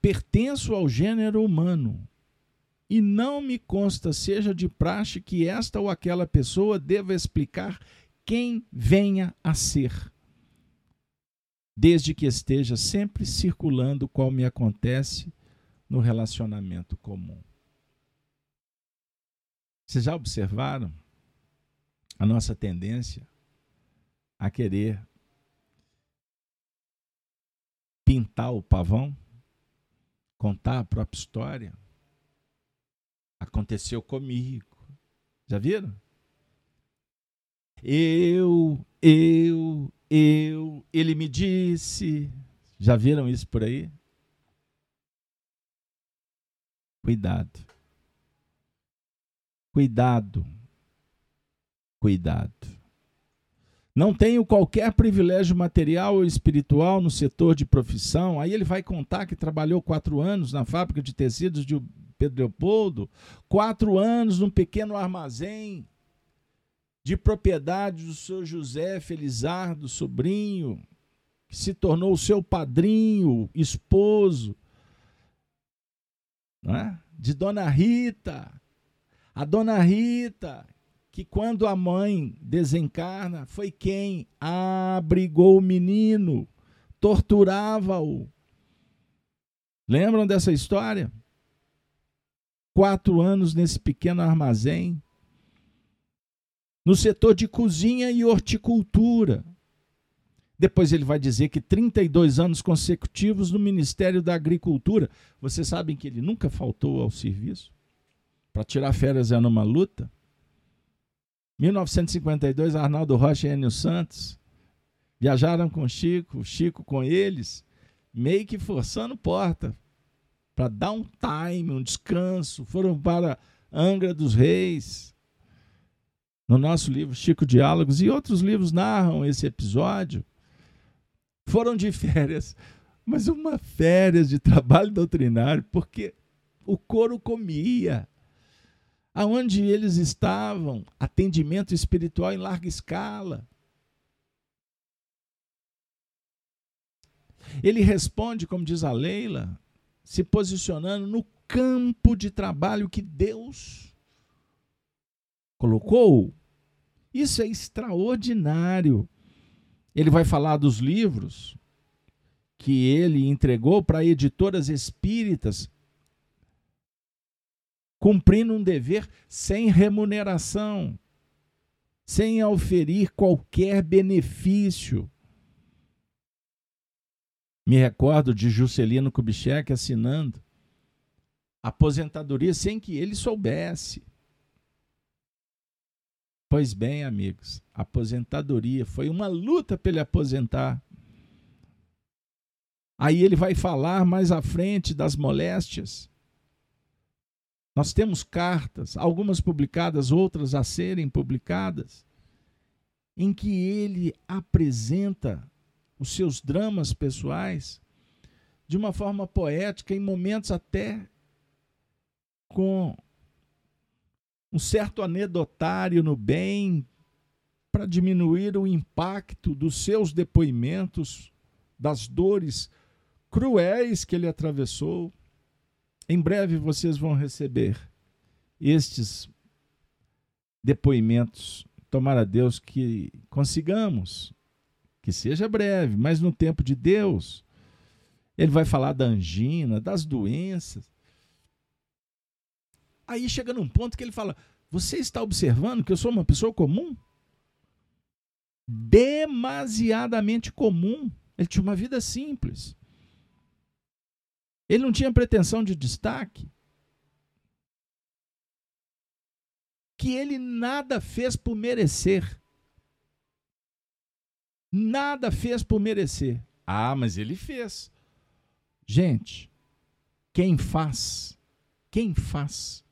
pertenço ao gênero humano e não me consta seja de praxe que esta ou aquela pessoa deva explicar quem venha a ser, desde que esteja sempre circulando qual me acontece no relacionamento comum. Vocês já observaram a nossa tendência a querer pintar o pavão, contar a própria história? Aconteceu comigo. Já viram? Eu, eu, eu, ele me disse. Já viram isso por aí? Cuidado. Cuidado. Cuidado. Não tenho qualquer privilégio material ou espiritual no setor de profissão. Aí ele vai contar que trabalhou quatro anos na fábrica de tecidos de Pedro Leopoldo, quatro anos num pequeno armazém de propriedade do seu José Felizardo, sobrinho, que se tornou seu padrinho, esposo, não é? de Dona Rita. A Dona Rita, que quando a mãe desencarna, foi quem abrigou o menino, torturava-o. Lembram dessa história? quatro anos nesse pequeno armazém, no setor de cozinha e horticultura. Depois ele vai dizer que 32 anos consecutivos no Ministério da Agricultura. Vocês sabem que ele nunca faltou ao serviço? Para tirar férias é numa luta. 1952, Arnaldo Rocha e Enio Santos viajaram com Chico, Chico com eles, meio que forçando porta para dar um time, um descanso, foram para Angra dos Reis. No nosso livro Chico Diálogos e outros livros narram esse episódio. Foram de [LAUGHS] férias, mas uma férias de trabalho doutrinário, porque o couro comia. Aonde eles estavam, atendimento espiritual em larga escala. Ele responde, como diz a Leila, se posicionando no campo de trabalho que Deus colocou Isso é extraordinário. Ele vai falar dos livros que ele entregou para editoras espíritas, cumprindo um dever sem remuneração, sem oferir qualquer benefício. Me recordo de Juscelino Kubitschek assinando aposentadoria sem que ele soubesse. Pois bem, amigos, aposentadoria foi uma luta para ele aposentar. Aí ele vai falar mais à frente das moléstias. Nós temos cartas, algumas publicadas, outras a serem publicadas, em que ele apresenta os seus dramas pessoais de uma forma poética, em momentos até com um certo anedotário no bem para diminuir o impacto dos seus depoimentos, das dores cruéis que ele atravessou. Em breve vocês vão receber estes depoimentos. Tomara Deus que consigamos, que seja breve, mas no tempo de Deus. Ele vai falar da angina, das doenças. Aí chega num ponto que ele fala: Você está observando que eu sou uma pessoa comum? Demasiadamente comum. Ele tinha uma vida simples. Ele não tinha pretensão de destaque. Que ele nada fez por merecer. Nada fez por merecer. Ah, mas ele fez. Gente, quem faz, quem faz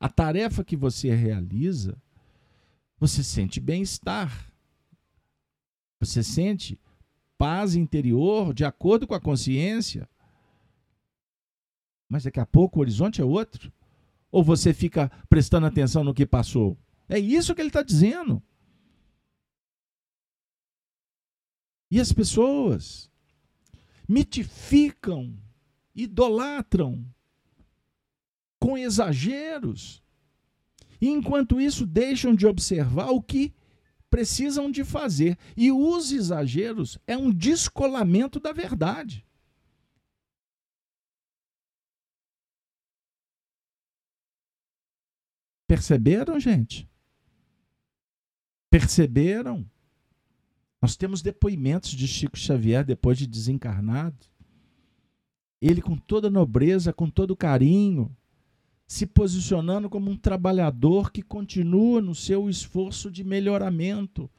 a tarefa que você realiza, você sente bem-estar. Você sente paz interior de acordo com a consciência. Mas daqui a pouco o horizonte é outro. Ou você fica prestando atenção no que passou? É isso que ele está dizendo. E as pessoas mitificam, idolatram com exageros. E enquanto isso, deixam de observar o que precisam de fazer. E os exageros é um descolamento da verdade. Perceberam, gente? Perceberam? Nós temos depoimentos de Chico Xavier depois de desencarnado. Ele, com toda nobreza, com todo carinho, se posicionando como um trabalhador que continua no seu esforço de melhoramento.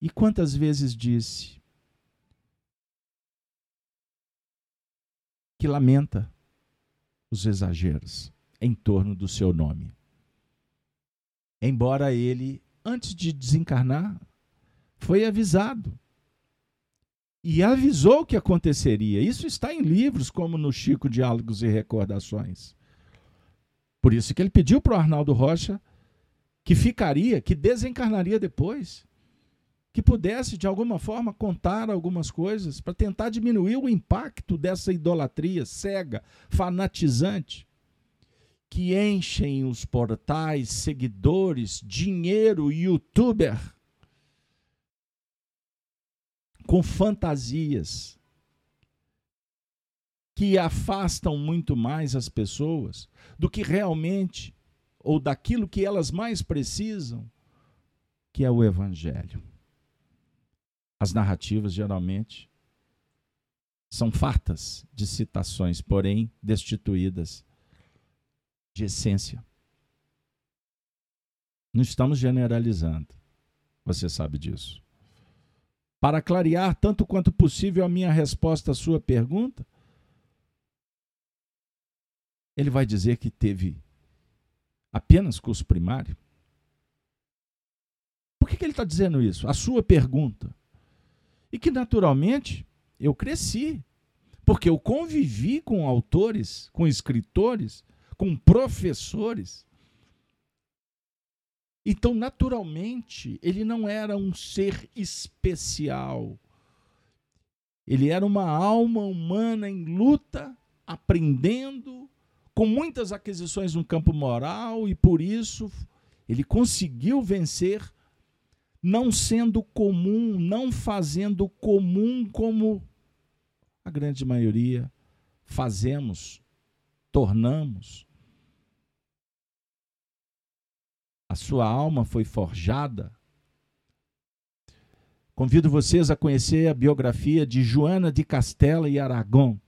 E quantas vezes disse que lamenta os exageros em torno do seu nome? Embora ele, antes de desencarnar, foi avisado e avisou o que aconteceria. Isso está em livros como no Chico Diálogos e Recordações. Por isso que ele pediu para o Arnaldo Rocha que ficaria, que desencarnaria depois, que pudesse de alguma forma contar algumas coisas para tentar diminuir o impacto dessa idolatria cega, fanatizante, que enchem os portais, seguidores, dinheiro, youtuber com fantasias que afastam muito mais as pessoas do que realmente ou daquilo que elas mais precisam, que é o evangelho. As narrativas geralmente são fartas de citações, porém destituídas de essência. Não estamos generalizando. Você sabe disso. Para clarear tanto quanto possível a minha resposta à sua pergunta, ele vai dizer que teve apenas curso primário. Por que, que ele está dizendo isso? A sua pergunta. E que, naturalmente, eu cresci, porque eu convivi com autores, com escritores, com professores então, naturalmente, ele não era um ser especial. Ele era uma alma humana em luta, aprendendo, com muitas aquisições no campo moral, e por isso Ele conseguiu vencer não sendo comum, não fazendo comum como a grande maioria fazemos, tornamos. A sua alma foi forjada. Convido vocês a conhecer a biografia de Joana de Castela e Aragão,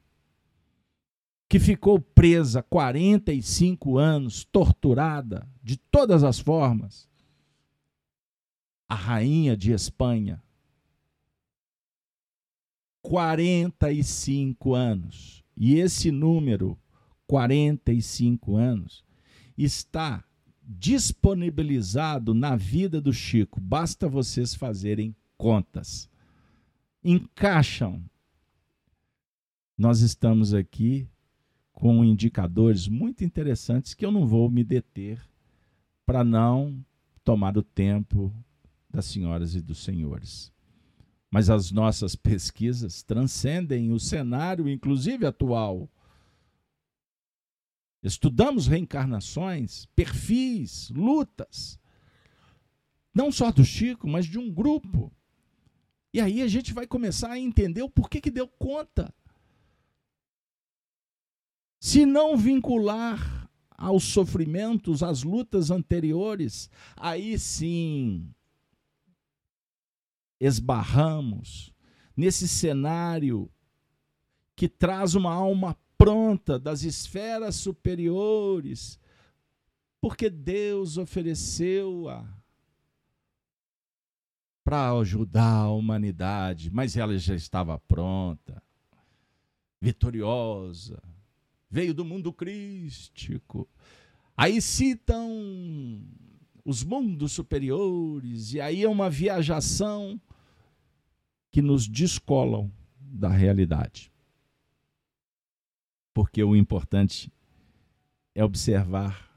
que ficou presa 45 anos, torturada de todas as formas. A rainha de Espanha. 45 anos. E esse número, 45 anos, está disponibilizado na vida do Chico. Basta vocês fazerem contas. Encaixam. Nós estamos aqui com indicadores muito interessantes que eu não vou me deter para não tomar o tempo das senhoras e dos senhores mas as nossas pesquisas transcendem o cenário, inclusive atual. Estudamos reencarnações, perfis, lutas, não só do Chico, mas de um grupo. E aí a gente vai começar a entender o porquê que deu conta. Se não vincular aos sofrimentos, às lutas anteriores, aí sim esbarramos nesse cenário que traz uma alma pronta das esferas superiores, porque Deus ofereceu-a para ajudar a humanidade, mas ela já estava pronta, vitoriosa, veio do mundo crístico. Aí citam os mundos superiores, e aí é uma viajação que nos descolam da realidade. Porque o importante é observar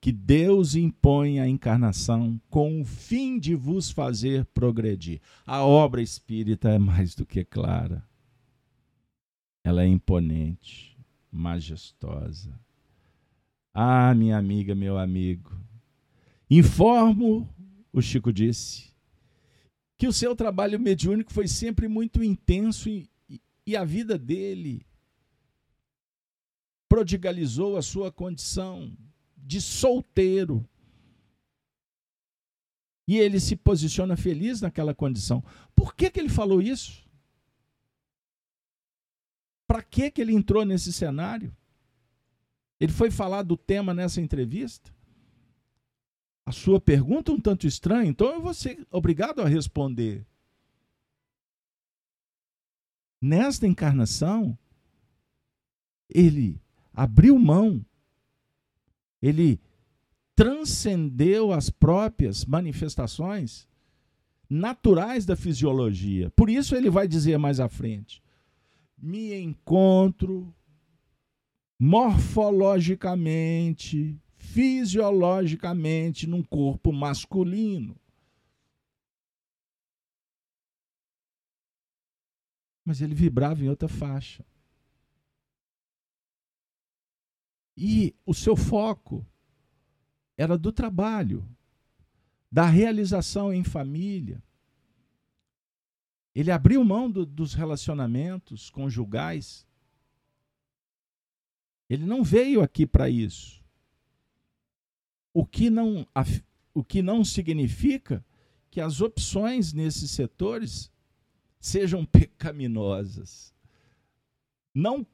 que Deus impõe a encarnação com o fim de vos fazer progredir. A obra espírita é mais do que clara. Ela é imponente, majestosa. Ah, minha amiga, meu amigo, informo, o Chico disse, que o seu trabalho mediúnico foi sempre muito intenso e, e a vida dele prodigalizou a sua condição de solteiro. E ele se posiciona feliz naquela condição. Por que, que ele falou isso? Para que, que ele entrou nesse cenário? Ele foi falar do tema nessa entrevista? a sua pergunta um tanto estranha, então eu vou ser obrigado a responder. Nesta encarnação, ele abriu mão, ele transcendeu as próprias manifestações naturais da fisiologia. Por isso ele vai dizer mais à frente: me encontro morfologicamente, fisiologicamente num corpo masculino. Mas ele vibrava em outra faixa. E o seu foco era do trabalho, da realização em família. Ele abriu mão do, dos relacionamentos conjugais. Ele não veio aqui para isso. O que não, o que não significa que as opções nesses setores sejam [LAUGHS] pecaminosas. Não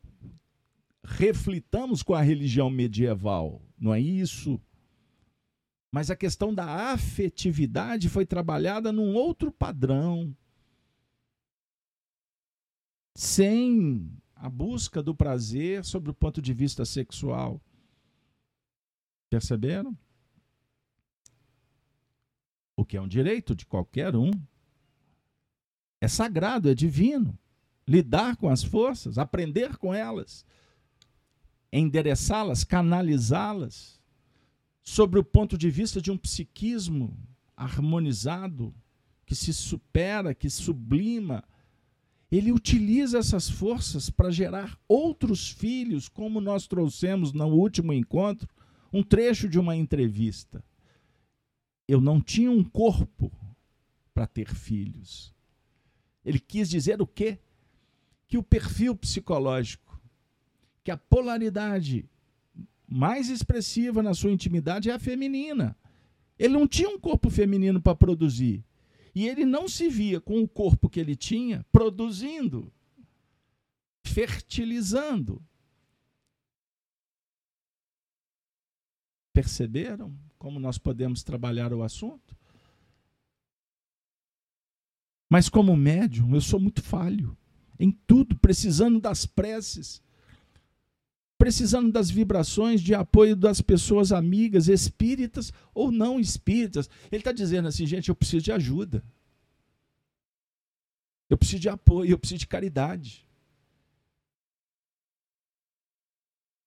reflitamos com a religião medieval, não é isso. Mas a questão da afetividade foi trabalhada num outro padrão. Sem a busca do prazer sob o ponto de vista sexual. Perceberam? o que é um direito de qualquer um. É sagrado, é divino. Lidar com as forças, aprender com elas, endereçá-las, canalizá-las, sobre o ponto de vista de um psiquismo harmonizado, que se supera, que sublima. Ele utiliza essas forças para gerar outros filhos, como nós trouxemos no último encontro, um trecho de uma entrevista eu não tinha um corpo para ter filhos. Ele quis dizer o quê? Que o perfil psicológico, que a polaridade mais expressiva na sua intimidade é a feminina. Ele não tinha um corpo feminino para produzir. E ele não se via com o corpo que ele tinha produzindo, fertilizando. Perceberam como nós podemos trabalhar o assunto? Mas como médium, eu sou muito falho em tudo, precisando das preces, precisando das vibrações de apoio das pessoas amigas, espíritas ou não espíritas. Ele está dizendo assim, gente, eu preciso de ajuda. Eu preciso de apoio, eu preciso de caridade.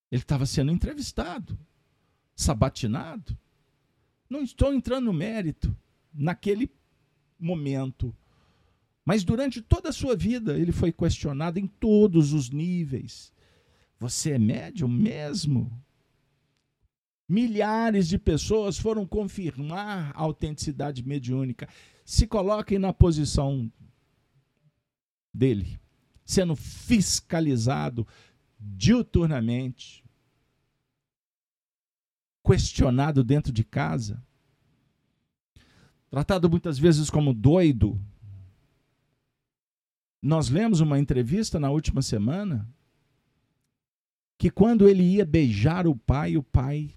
Ele estava sendo entrevistado, sabatinado. Não estou entrando no mérito naquele momento. Mas durante toda a sua vida ele foi questionado em todos os níveis. Você é médium mesmo? Milhares de pessoas foram confirmar a autenticidade mediúnica. Se coloquem na posição dele, sendo fiscalizado diuturnamente, questionado dentro de casa, tratado muitas vezes como doido. Nós lemos uma entrevista na última semana que quando ele ia beijar o pai, o pai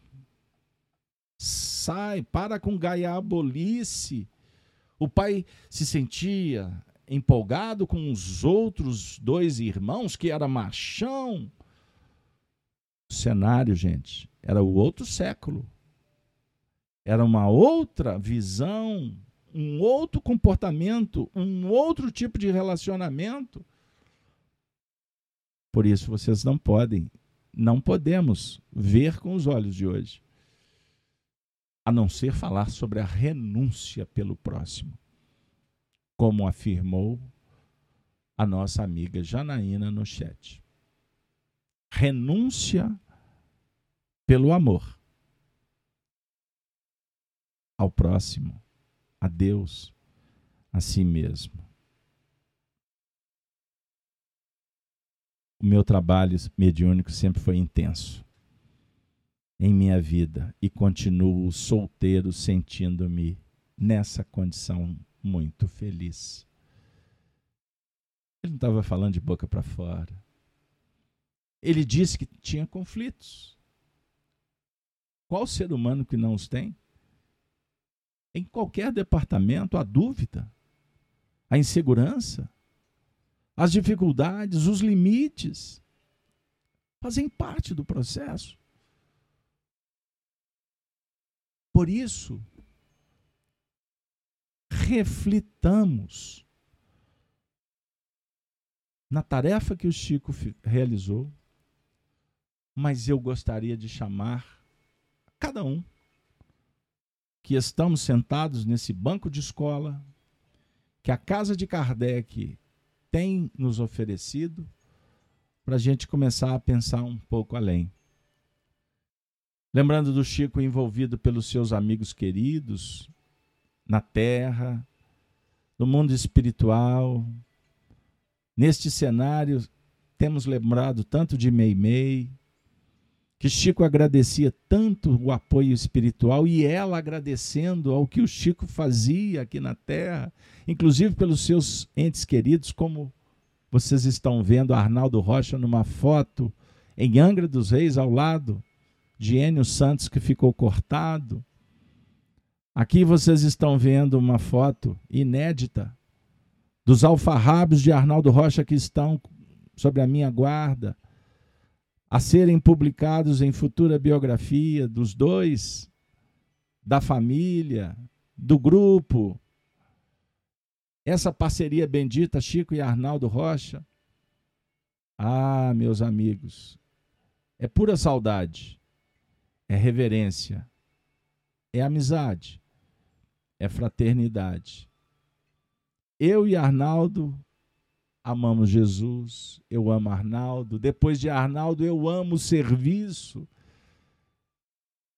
sai, para com gaiabolice. O pai se sentia empolgado com os outros dois irmãos, que era machão. O cenário, gente, era o outro século. Era uma outra visão, um outro comportamento, um outro tipo de relacionamento. Por isso vocês não podem não podemos ver com os olhos de hoje, a não ser falar sobre a renúncia pelo próximo, como afirmou a nossa amiga Janaína no chat. Renúncia pelo amor ao próximo, a Deus, a si mesmo. O meu trabalho mediúnico sempre foi intenso em minha vida e continuo solteiro sentindo-me nessa condição muito feliz. Ele não estava falando de boca para fora. Ele disse que tinha conflitos. Qual ser humano que não os tem? Em qualquer departamento, a dúvida, a insegurança, as dificuldades, os limites, fazem parte do processo. Por isso, reflitamos na tarefa que o Chico realizou, mas eu gostaria de chamar cada um que estamos sentados nesse banco de escola, que a casa de Kardec tem nos oferecido para a gente começar a pensar um pouco além. Lembrando do Chico envolvido pelos seus amigos queridos na terra, no mundo espiritual. Neste cenário, temos lembrado tanto de Meimei, que Chico agradecia tanto o apoio espiritual e ela agradecendo ao que o Chico fazia aqui na Terra, inclusive pelos seus entes queridos, como vocês estão vendo Arnaldo Rocha numa foto em Angra dos Reis, ao lado de Enio Santos, que ficou cortado. Aqui vocês estão vendo uma foto inédita dos alfarrábios de Arnaldo Rocha que estão sobre a minha guarda a serem publicados em futura biografia dos dois, da família, do grupo. Essa parceria bendita, Chico e Arnaldo Rocha. Ah, meus amigos, é pura saudade, é reverência, é amizade, é fraternidade. Eu e Arnaldo amamos Jesus, eu amo Arnaldo. Depois de Arnaldo, eu amo o serviço.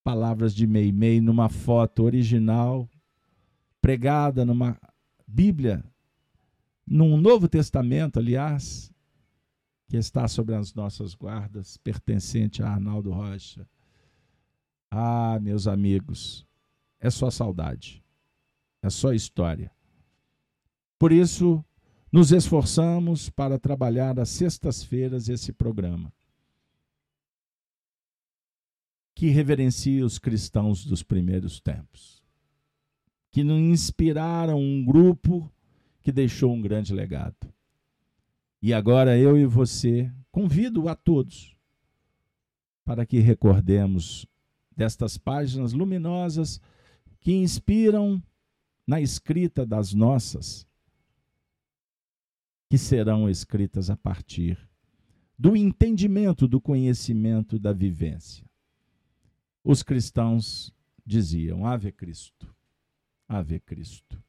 Palavras de Meimei numa foto original pregada numa Bíblia, num Novo Testamento, aliás, que está sobre as nossas guardas, pertencente a Arnaldo Rocha. Ah, meus amigos, é só saudade, é só história. Por isso, nos esforçamos para trabalhar às sextas-feiras esse programa, que reverencia os cristãos dos primeiros tempos, que nos inspiraram um grupo que deixou um grande legado. E agora eu e você convido a todos para que recordemos destas páginas luminosas que inspiram na escrita das nossas, que serão escritas a partir do entendimento, do conhecimento, da vivência. Os cristãos diziam: Ave Cristo, Ave Cristo.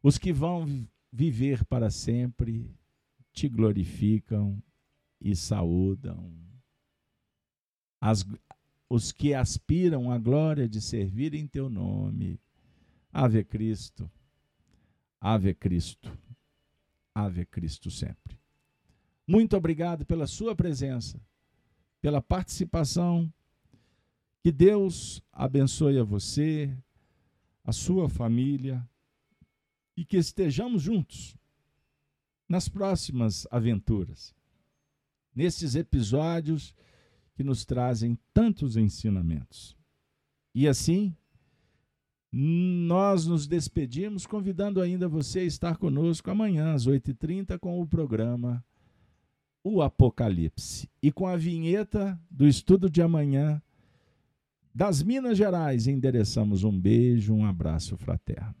Os que vão viver para sempre te glorificam e saúdam. As, os que aspiram à glória de servir em teu nome. Ave Cristo, Ave Cristo, Ave Cristo sempre. Muito obrigado pela sua presença, pela participação. Que Deus abençoe a você, a sua família e que estejamos juntos nas próximas aventuras, nesses episódios que nos trazem tantos ensinamentos. E assim, nós nos despedimos, convidando ainda você a estar conosco amanhã às 8h30 com o programa O Apocalipse e com a vinheta do estudo de amanhã das Minas Gerais. Endereçamos um beijo, um abraço fraterno.